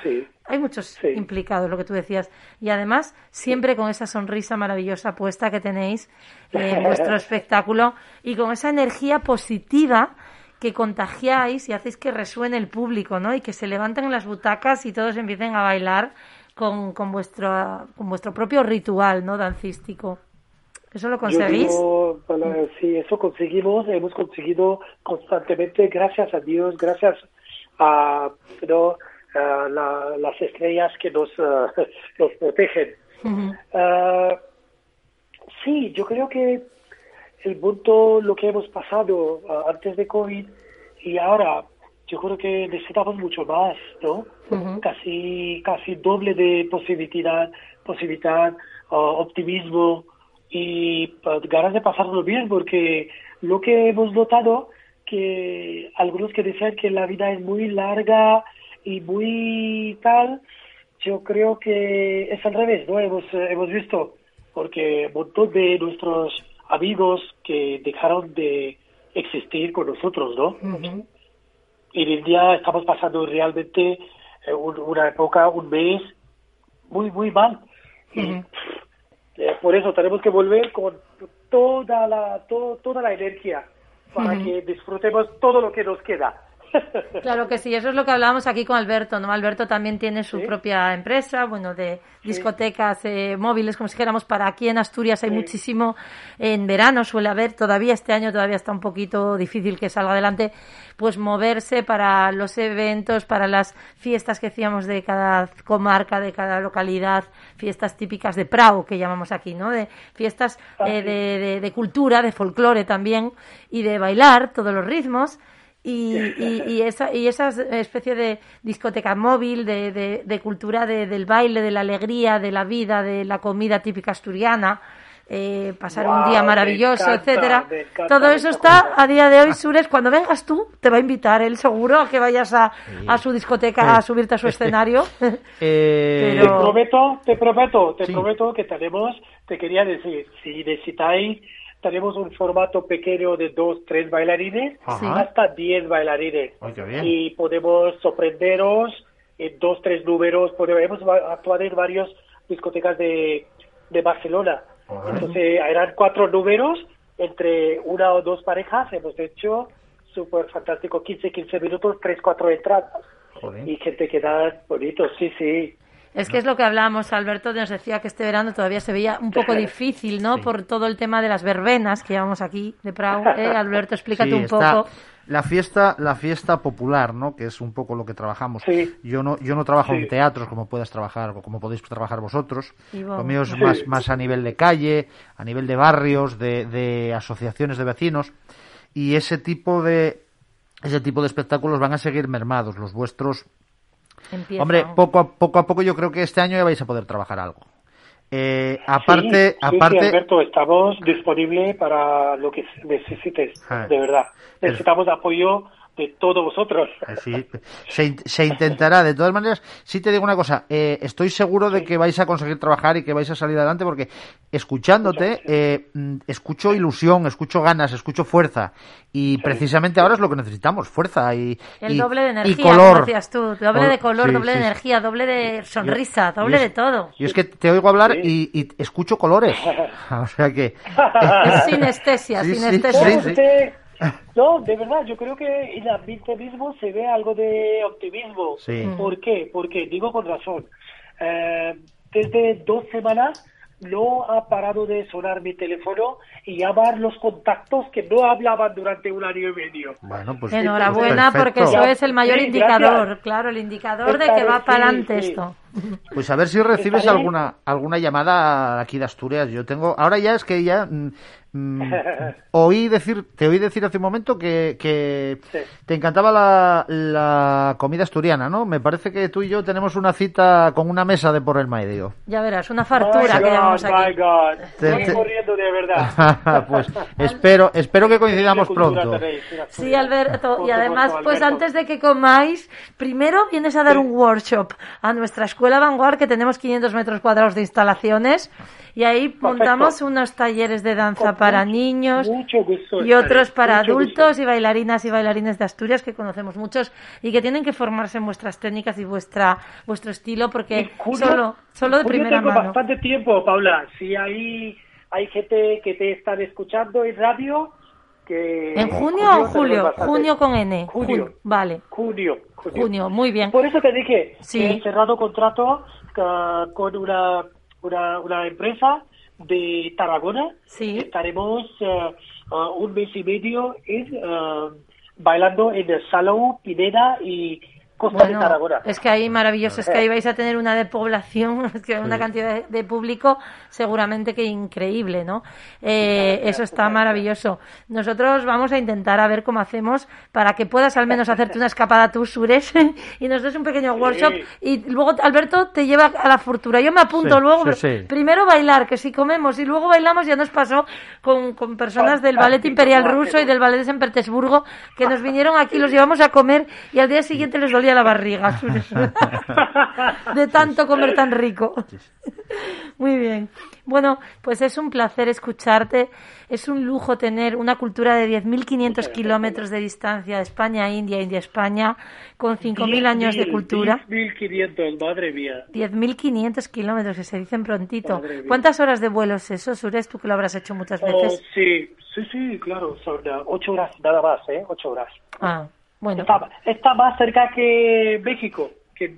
Hay muchos implicados, lo que tú decías. Y además, siempre con esa sonrisa maravillosa puesta que tenéis en vuestro espectáculo y con esa energía positiva que contagiáis y hacéis que resuene el público, ¿no? Y que se levanten en las butacas y todos empiecen a bailar con, con, vuestro, con vuestro propio ritual, ¿no? Dancístico. ¿Eso lo conseguís? sí, eso conseguimos, hemos conseguido constantemente, gracias a Dios, gracias a, las estrellas que nos, nos protegen. Ah, sí, yo creo que el punto, lo que hemos pasado antes de COVID y ahora, yo creo que necesitamos mucho más, ¿no? Casi, casi doble de posibilidad, posibilidad, optimismo, y pues, ganas de pasarlo bien porque lo que hemos notado que algunos que decían que la vida es muy larga y muy tal, yo creo que es al revés, ¿no? Hemos, hemos visto, porque un montón de nuestros amigos que dejaron de existir con nosotros, ¿no? Y hoy en día estamos pasando realmente eh, una época, un mes muy, muy mal. Eh, por eso tenemos que volver con toda la, toda la energía para que disfrutemos todo lo que nos queda. Claro que sí, eso es lo que hablábamos aquí con Alberto, ¿no? Alberto también tiene su propia empresa, bueno, de discotecas eh, móviles, como si dijéramos, para aquí en Asturias hay muchísimo, en verano suele haber, todavía este año todavía está un poquito difícil que salga adelante, pues moverse para los eventos, para las fiestas que hacíamos de cada comarca, de cada localidad, fiestas típicas de Prau, que llamamos aquí, ¿no? De fiestas ah, eh, de, de cultura, de folclore también, y de bailar todos los ritmos y, y, esa, y esa especie de discoteca móvil, de, de, cultura del baile, de la alegría, de la vida, de la comida típica asturiana, eh, pasar un día maravilloso, encanta, etcétera. Todo eso está a día de hoy, Sures. Cuando vengas tú, te va a invitar él seguro a que vayas a, a su discoteca a subirte a su escenario. Eh, Te prometo, te prometo, te Sí. prometo que tenemos, te quería decir, si necesitáis, tenemos un formato pequeño de dos, tres bailarines, Ajá. hasta diez bailarines. Y podemos sorprenderos en dos, tres números, podemos actuado en varias discotecas de, de Barcelona. Ajá. Entonces, eran cuatro números, entre una o dos parejas, hemos hecho súper fantástico, 15, 15 minutos, tres, cuatro entradas. Joder. Y gente queda bonito, sí, sí. Es que es lo que hablamos, Alberto nos decía que este verano todavía se veía un poco difícil, ¿no? Por todo el tema de las verbenas que llevamos aquí de Prau. ¿eh? Alberto, explícate Sí, un está poco. La fiesta, la fiesta popular, ¿no? Que es un poco lo que trabajamos. Sí. Yo no, yo no trabajo Sí. en teatros como puedas trabajar o como podéis trabajar vosotros. Y Lo mío es Sí. más, más a nivel de calle, a nivel de barrios, de, de asociaciones de vecinos. Y ese tipo de, ese tipo de espectáculos van a seguir mermados. Los vuestros Empieza. Hombre, poco a, poco a poco yo creo que este año ya vais a poder trabajar algo. Eh, aparte, Sí, sí, aparte, sí, Alberto, estamos disponibles para lo que necesites, Ah. de verdad. Necesitamos apoyo de todos vosotros. Eh, Sí, se, in- se intentará. De todas maneras, sí te digo una cosa. eh, estoy seguro de que vais a conseguir trabajar y que vais a salir adelante porque escuchándote, eh, mm, escucho ilusión, escucho ganas, escucho fuerza. Y precisamente ahora es lo que necesitamos, fuerza y, El y- doble de y energía, color. como decías tú. Doble Col- de color, sí, doble sí, de sí. energía, doble de sonrisa, doble y es- de todo. Y es que te oigo hablar Sí. y, y escucho colores. O sea que... Es sinestesia, Sí, sí, sinestesia. No, de verdad, yo creo que en el ambiente mismo se ve algo de optimismo. Sí. Mm. ¿Por qué? Porque digo con razón. Eh, desde dos semanas no ha parado de sonar mi teléfono y llamar los contactos que no hablaban durante un año y medio. Bueno, pues Enhorabuena, pues porque eso es el mayor Sí, indicador, gracias. claro, el indicador de que va vez para sí, adelante sí. esto. Pues a ver si recibes alguna alguna llamada aquí de Asturias. Yo tengo ahora ya es que ya mm, mm, oí decir te oí decir hace un momento que, que Sí. te encantaba la, la comida asturiana, ¿no? Me parece que tú y yo tenemos una cita con una mesa de por el medio. Ya verás, una fartura My que llevamos God, aquí. my God. Te- Estoy te- corriendo de verdad. pues espero espero que coincidamos pronto. tenéis Sí. Alberto, y además, pues antes de que comáis, primero vienes a dar un workshop a nuestra escuela Vanguard, que tenemos 500 metros cuadrados de instalaciones, y ahí montamos unos talleres de danza Con para mucho- niños mucho gusto y otros para mucho adultos gusto. y bailarinas y bailarines de Asturias, que conocemos muchos, y que tienen que formarse en vuestras técnicas y vuestra vuestro estilo, porque solo, solo de primera tengo mano. bastante tiempo, Paula. Si hay, hay gente que te están escuchando en radio, que... ¿En junio o julio? bastante. Junio con N. Junio. Jun- Vale. Junio. Junio. Junio, muy bien. Por eso te dije Sí. he cerrado contrato ah, con una, una, una empresa de Tarragona. Sí. Estaremos ah, un mes y medio en, bailando en el Salou, Pineda y Costa de Bueno, Tarragona. es que ahí maravilloso, es que ahí vais a tener una de población, es que una cantidad de, de público seguramente que increíble, ¿no? Eh, eso está maravilloso. Nosotros vamos a intentar a ver cómo hacemos para que puedas al menos hacerte una escapada tú, Sures, y nos des un pequeño workshop y luego Alberto te lleva a la fortuna. Yo me apunto Sí, luego, sí, pero sí. primero bailar, que si comemos y luego bailamos ya nos pasó con, con personas del ballet imperial ruso y del ballet de San Petersburgo que nos vinieron aquí, los llevamos a comer y al día siguiente les dolía la barriga. De tanto comer tan rico. Muy bien. Bueno, pues es un placer escucharte. Es un lujo tener una cultura de 10.500 kilómetros de distancia de España a India, India a España, con 5.000 años de 10.000, cultura. 10.500, madre mía. 10.500 kilómetros, que se dicen prontito. ¿Cuántas horas de vuelo es eso, Sures? Tú que lo habrás hecho muchas Oh, veces. sí, sí, sí, claro, son ah, ocho horas nada más, ¿eh? Ocho horas. Ah, bueno. Está, está más cerca que México, que,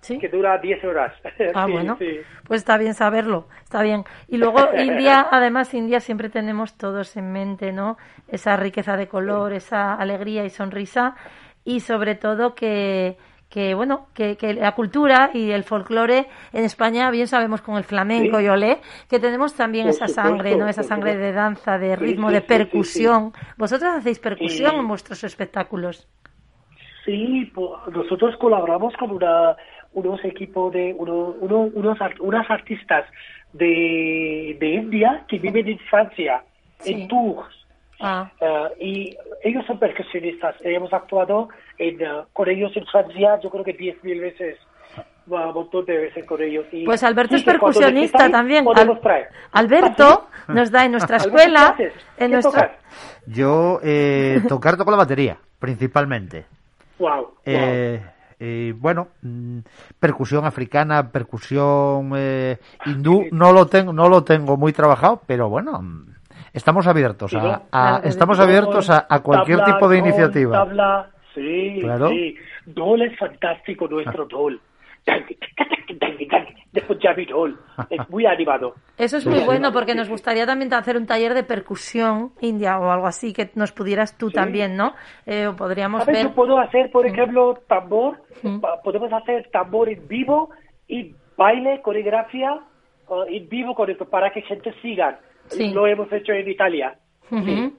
¿Sí? que dura diez horas. Ah, Sí, bueno, sí. pues está bien saberlo, está bien. Y luego India, además India siempre tenemos todos en mente, ¿no? Esa riqueza de color, esa alegría y sonrisa y sobre todo que que bueno, que, que la cultura y el folclore en España, bien sabemos con el flamenco Sí. y olé, que tenemos también Por esa supuesto, sangre, ¿no? Esa sangre de danza, de ritmo, sí, de sí, percusión. Vosotros hacéis percusión en vuestros espectáculos. Sí, pues, nosotros colaboramos con una, unos equipos de uno, uno, unos, unas artistas de, de India que viven en Francia, en Tours. Ah. Eh, y ellos son percusionistas. Hemos actuado en, eh, con ellos en Francia, yo creo que 10.000 veces, un montón de veces con ellos. Y Pues Alberto sí, es percusionista también. podemos Al- traer. Alberto nos da en nuestra Alberto, escuela, en ¿Qué nuestra? Yo eh, tocar toco la batería, principalmente. Wow, Eh, eh, bueno, mm, percusión africana, percusión eh, hindú, no lo tengo, no lo tengo muy trabajado, pero bueno, mm, estamos abiertos a, a- que estamos abiertos a, a cualquier tipo de iniciativa. Tabla, sí, Claro. sí. Dol es fantástico, nuestro Dol. Después Javi Dol. Es muy animado. Eso es muy bueno porque nos gustaría también hacer un taller de percusión india o algo así que nos pudieras tú también, ¿no? Eh, o podríamos ver, yo puedo hacer, por ejemplo, tambor. Mm. Podemos hacer tambor en vivo y baile, coreografía uh, en vivo con esto para que gente siga. Sí. Lo hemos hecho en Italia. Es que eso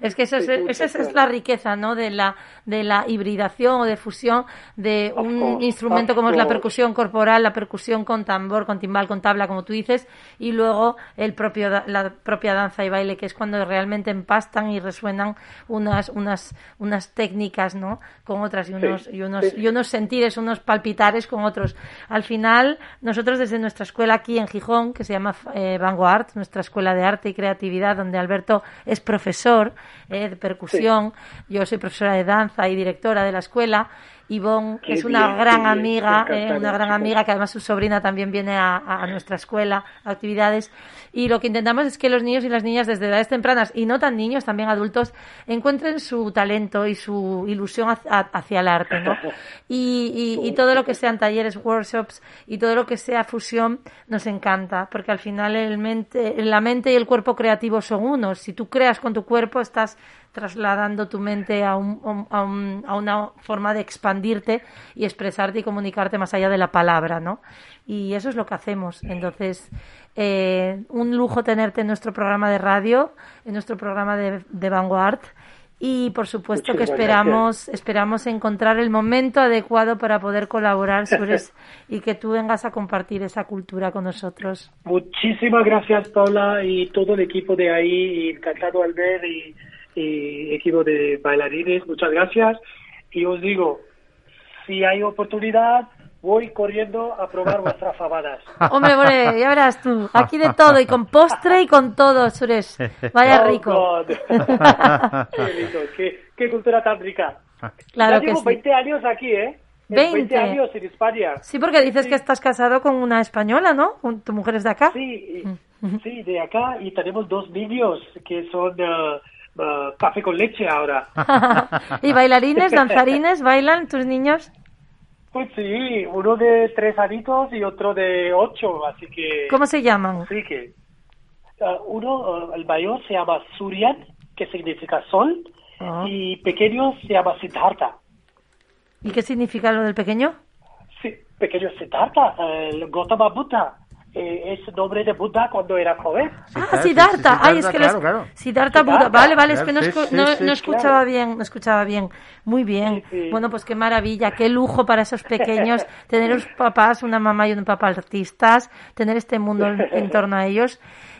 es, sí, esa es, sí, es la riqueza, ¿no? De la, de la hibridación o de fusión de un course, instrumento como es la percusión corporal, la percusión con tambor, con timbal, con tabla, como tú dices, y luego el propio, la propia danza y baile, que es cuando realmente empastan y resuenan unas, unas, unas técnicas, ¿no? Con otras y unos, y unos, sí. y unos sentires, unos palpitares con otros. Al final, nosotros desde nuestra escuela aquí en Gijón, que se llama eh, Vanguard, nuestra escuela de arte y creatividad, donde Alberto es profesor eh, de percusión, yo soy profesora de danza y directora de la escuela. Ivonne Qué es una bien, gran amiga, eh, una gran amiga que además su sobrina también viene a, a- a nuestra escuela a actividades y lo que intentamos es que los niños y las niñas desde edades tempranas y no tan niños, también adultos, encuentren su talento y su ilusión hacia, el arte, ¿no? Y, y- y todo lo que sean talleres, workshops y todo lo que sea fusión nos encanta porque al final la mente y el cuerpo creativo son unos. Si tú creas con tu cuerpo estás trasladando tu mente a, un- a, un- a una forma de expandirte y expresarte y comunicarte más allá de la palabra, ¿no? Y eso es lo que hacemos. Entonces, eh, un lujo tenerte en nuestro programa de radio, en nuestro programa de, de Vanguard. Y por supuesto que esperamos, esperamos encontrar el momento adecuado para poder colaborar, Sures, y que tú vengas a compartir esa cultura con nosotros. Muchísimas gracias, Paula, y todo el equipo de ahí. y Encantado al ver y, y equipo de bailarines. Muchas gracias. Y os digo, si hay oportunidad, voy corriendo a probar vuestras fabadas. Hombre, hombre, ya verás tú, aquí de todo, y con postre y con todo, Sures. Vaya Oh, rico. Qué lindo, qué, qué cultura tan rica. Claro ya que llevo sí. 20 años aquí, ¿eh? 20. 20 años en España. Sí, porque dices que estás casado con una española, ¿no? ¿Tu mujer es de acá? Sí, y- sí, de acá y tenemos dos niños que son uh, uh, café con leche ahora. ¿Y bailarines, danzarines, bailan tus niños? Pues sí, uno de tres añitos y otro de ocho, así que ¿Cómo se llaman? sí que uh, uno, uh, el mayor se llama Suryan, que significa sol, Ah. y pequeño se llama Siddhartha. ¿Y qué significa lo del pequeño? Sí, pequeño Siddhartha, el Gautama Buddha. Eh, es nombre de Buddha cuando era joven. ah, Siddhartha. sí, sí, Ay, es que claro, los- claro. Siddhartha Buddha. Siddhartha. Vale, vale, es que no, Claro, escu- sí, no, sí, no escuchaba claro. bien, no escuchaba bien. Muy bien. Sí, sí. Bueno, pues qué maravilla, qué lujo para esos pequeños tener unos papás, una mamá y un papá artistas, tener este mundo en, en torno a ellos.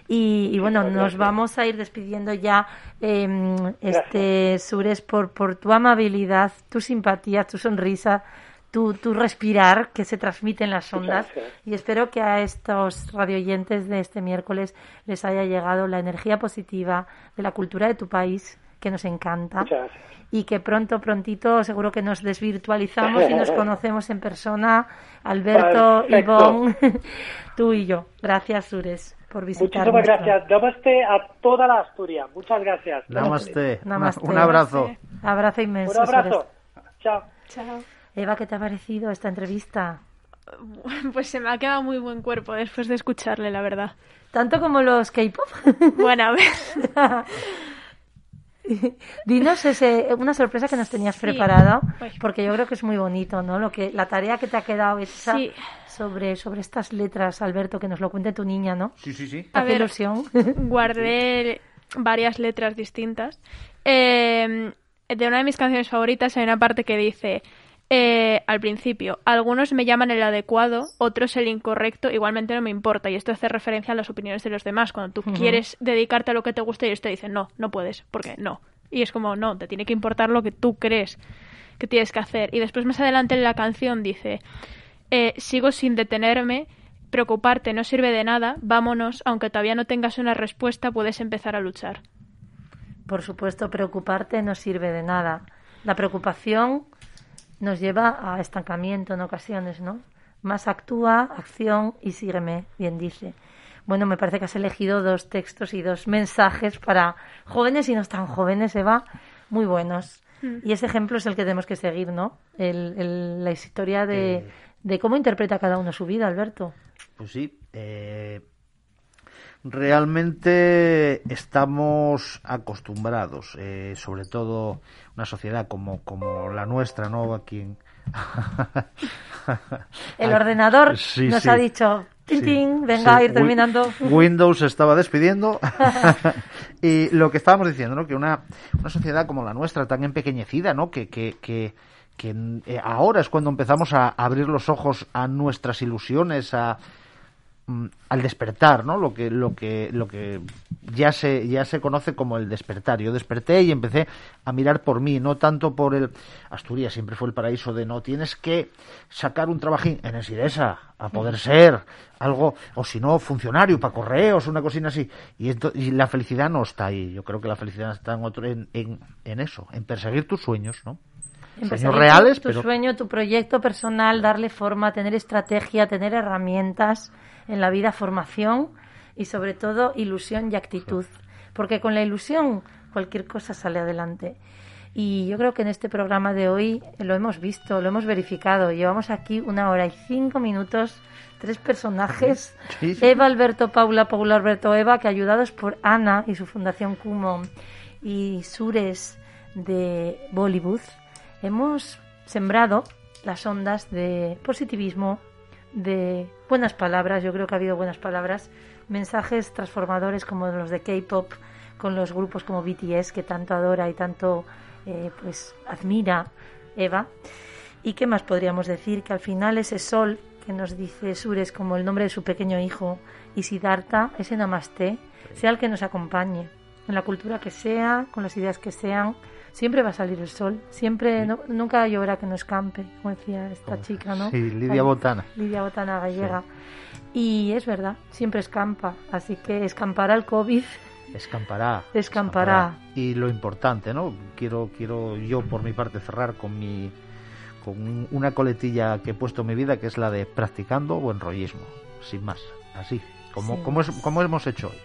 Y, y bueno, nos vamos a ir despidiendo ya, eh, este Sures, por, por tu amabilidad, tu simpatía, tu sonrisa, tu, tu respirar que se transmite en las ondas. gracias. Y espero que a estos radioyentes de este miércoles les haya llegado la energía positiva de la cultura de tu país, que nos encanta. Y que pronto, prontito, seguro que nos desvirtualizamos y nos conocemos en persona. Alberto, Perfecto. Ivonne, tú y yo. Gracias, Sures, por visitarnos. Muchísimas gracias. Namaste a toda la Asturias. Muchas gracias. Namaste. Namaste. Un abrazo. Abrazo inmenso. Un abrazo. Sures. Chao. Chao. Eva, ¿qué te ha parecido esta entrevista? Pues se me ha quedado muy buen cuerpo después de escucharle, la verdad. ¿Tanto como los K-pop? Bueno, a ver. Dinos ese, una sorpresa que nos tenías Sí. preparado, Pues- porque yo creo que es muy bonito, ¿no? Lo que la tarea que te ha quedado hecha Sí. sobre sobre estas letras, Alberto, que nos lo cuente tu niña, ¿no? Sí, sí, sí. A hace ver. ilusión. Guardé varias letras distintas. Eh, de una de mis canciones favoritas hay una parte que dice eh, al principio, algunos me llaman el adecuado, otros el incorrecto, igualmente no me importa. Y esto hace referencia a las opiniones de los demás. Cuando tú quieres dedicarte a lo que te gusta y ellos te dicen, no, no puedes, porque no. Y es como, no, te tiene que importar lo que tú crees que tienes que hacer. Y después más adelante en la canción dice, eh, sigo sin detenerme, preocuparte no sirve de nada, vámonos, aunque todavía no tengas una respuesta, puedes empezar a luchar. Por supuesto, preocuparte no sirve de nada. La preocupación nos lleva a estancamiento en ocasiones, ¿no? Más actúa, acción y sígueme, bien dice. Bueno, me parece que has elegido dos textos y dos mensajes para jóvenes y no tan jóvenes, Eva, muy buenos. Mm. Y ese ejemplo es el que tenemos que seguir, ¿no? El, el- la historia de, Eh. de cómo interpreta cada uno su vida, Alberto. Pues sí, eh, realmente estamos acostumbrados, eh, sobre todo una sociedad como, como la nuestra, ¿no? Aquí en... El ordenador sí, nos sí. ha dicho, tin, tin, venga, sí, a ir terminando. Windows se estaba despidiendo. y lo que estábamos diciendo, ¿no? Que una, una sociedad como la nuestra, tan empequeñecida, ¿no? Que, que, que, que, eh, ahora es cuando empezamos a abrir los ojos a nuestras ilusiones, a al despertar, ¿no? Lo que lo que lo que ya se ya se conoce como el despertar. Yo desperté y empecé a mirar por mí, no tanto por el Asturias siempre fue el paraíso de no tienes que sacar un trabajín en Esiresa a poder ser algo o si no funcionario para correos, una cosina así. Y, la felicidad no está ahí. Yo creo que la felicidad está en otro en, en, en eso, en perseguir tus sueños, ¿no? En Sueños reales, tu, tu pero sueño, tu proyecto personal, darle forma, tener estrategia, tener herramientas en la vida, formación y sobre todo ilusión y actitud. Porque con la ilusión cualquier cosa sale adelante. Y yo creo que en este programa de hoy lo hemos visto, lo hemos verificado. Llevamos aquí una hora y cinco minutos, tres personajes. Sí, sí. Eva, Alberto, Paula, Paula, Alberto, Eva, que ayudados por Ana y su fundación Kumo y Sures de Bollywood, hemos sembrado las ondas de positivismo, de buenas palabras, yo creo que ha habido buenas palabras, mensajes transformadores como los de K-pop, con los grupos como BTS que tanto adora y tanto eh, pues admira Eva. ¿Y qué más podríamos decir? Que al final ese sol que nos dice Sures como el nombre de su pequeño hijo y Siddhartha, ese Namaste, sea el que nos acompañe en la cultura que sea, con las ideas que sean, siempre va a salir el sol, siempre, no- nunca lloverá que no escampe, como decía esta chica, ¿no? Sí, Lidia Botana. Lidia Botana gallega. Y es verdad, siempre escampa, así que escampará el COVID. Escampará. Escampará. Y lo importante, ¿no? Quiero, quiero yo por mi parte cerrar con mi con una coletilla que he puesto en mi vida que es la de practicando buen rollismo, sin más, así, como, como, es- como hemos hecho hoy.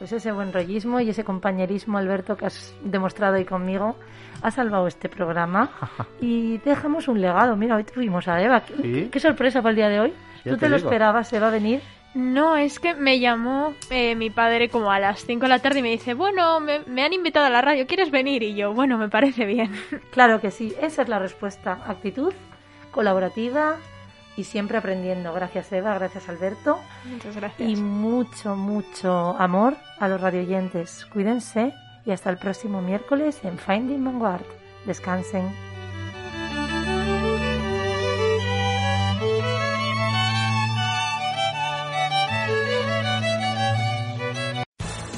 Pues ese buen rollismo y ese compañerismo, Alberto, que has demostrado hoy conmigo, ha salvado este programa y dejamos un legado. Mira, hoy tuvimos a Eva. ¿Qué, Sí. qué sorpresa para el día de hoy? Ya ¿Tú te te, lo esperabas, Eva, venir? No, es que me llamó eh, mi padre como a las 5 de la tarde y me dice, bueno, me, me han invitado a la radio, ¿quieres venir? Y yo, bueno, me parece bien. Claro que sí, esa es la respuesta. Actitud colaborativa y siempre aprendiendo. Gracias, Eva, gracias, Alberto. Muchas gracias. Y mucho, mucho amor a los radioyentes. Cuídense y hasta el próximo miércoles en Finding Vanguard. Descansen.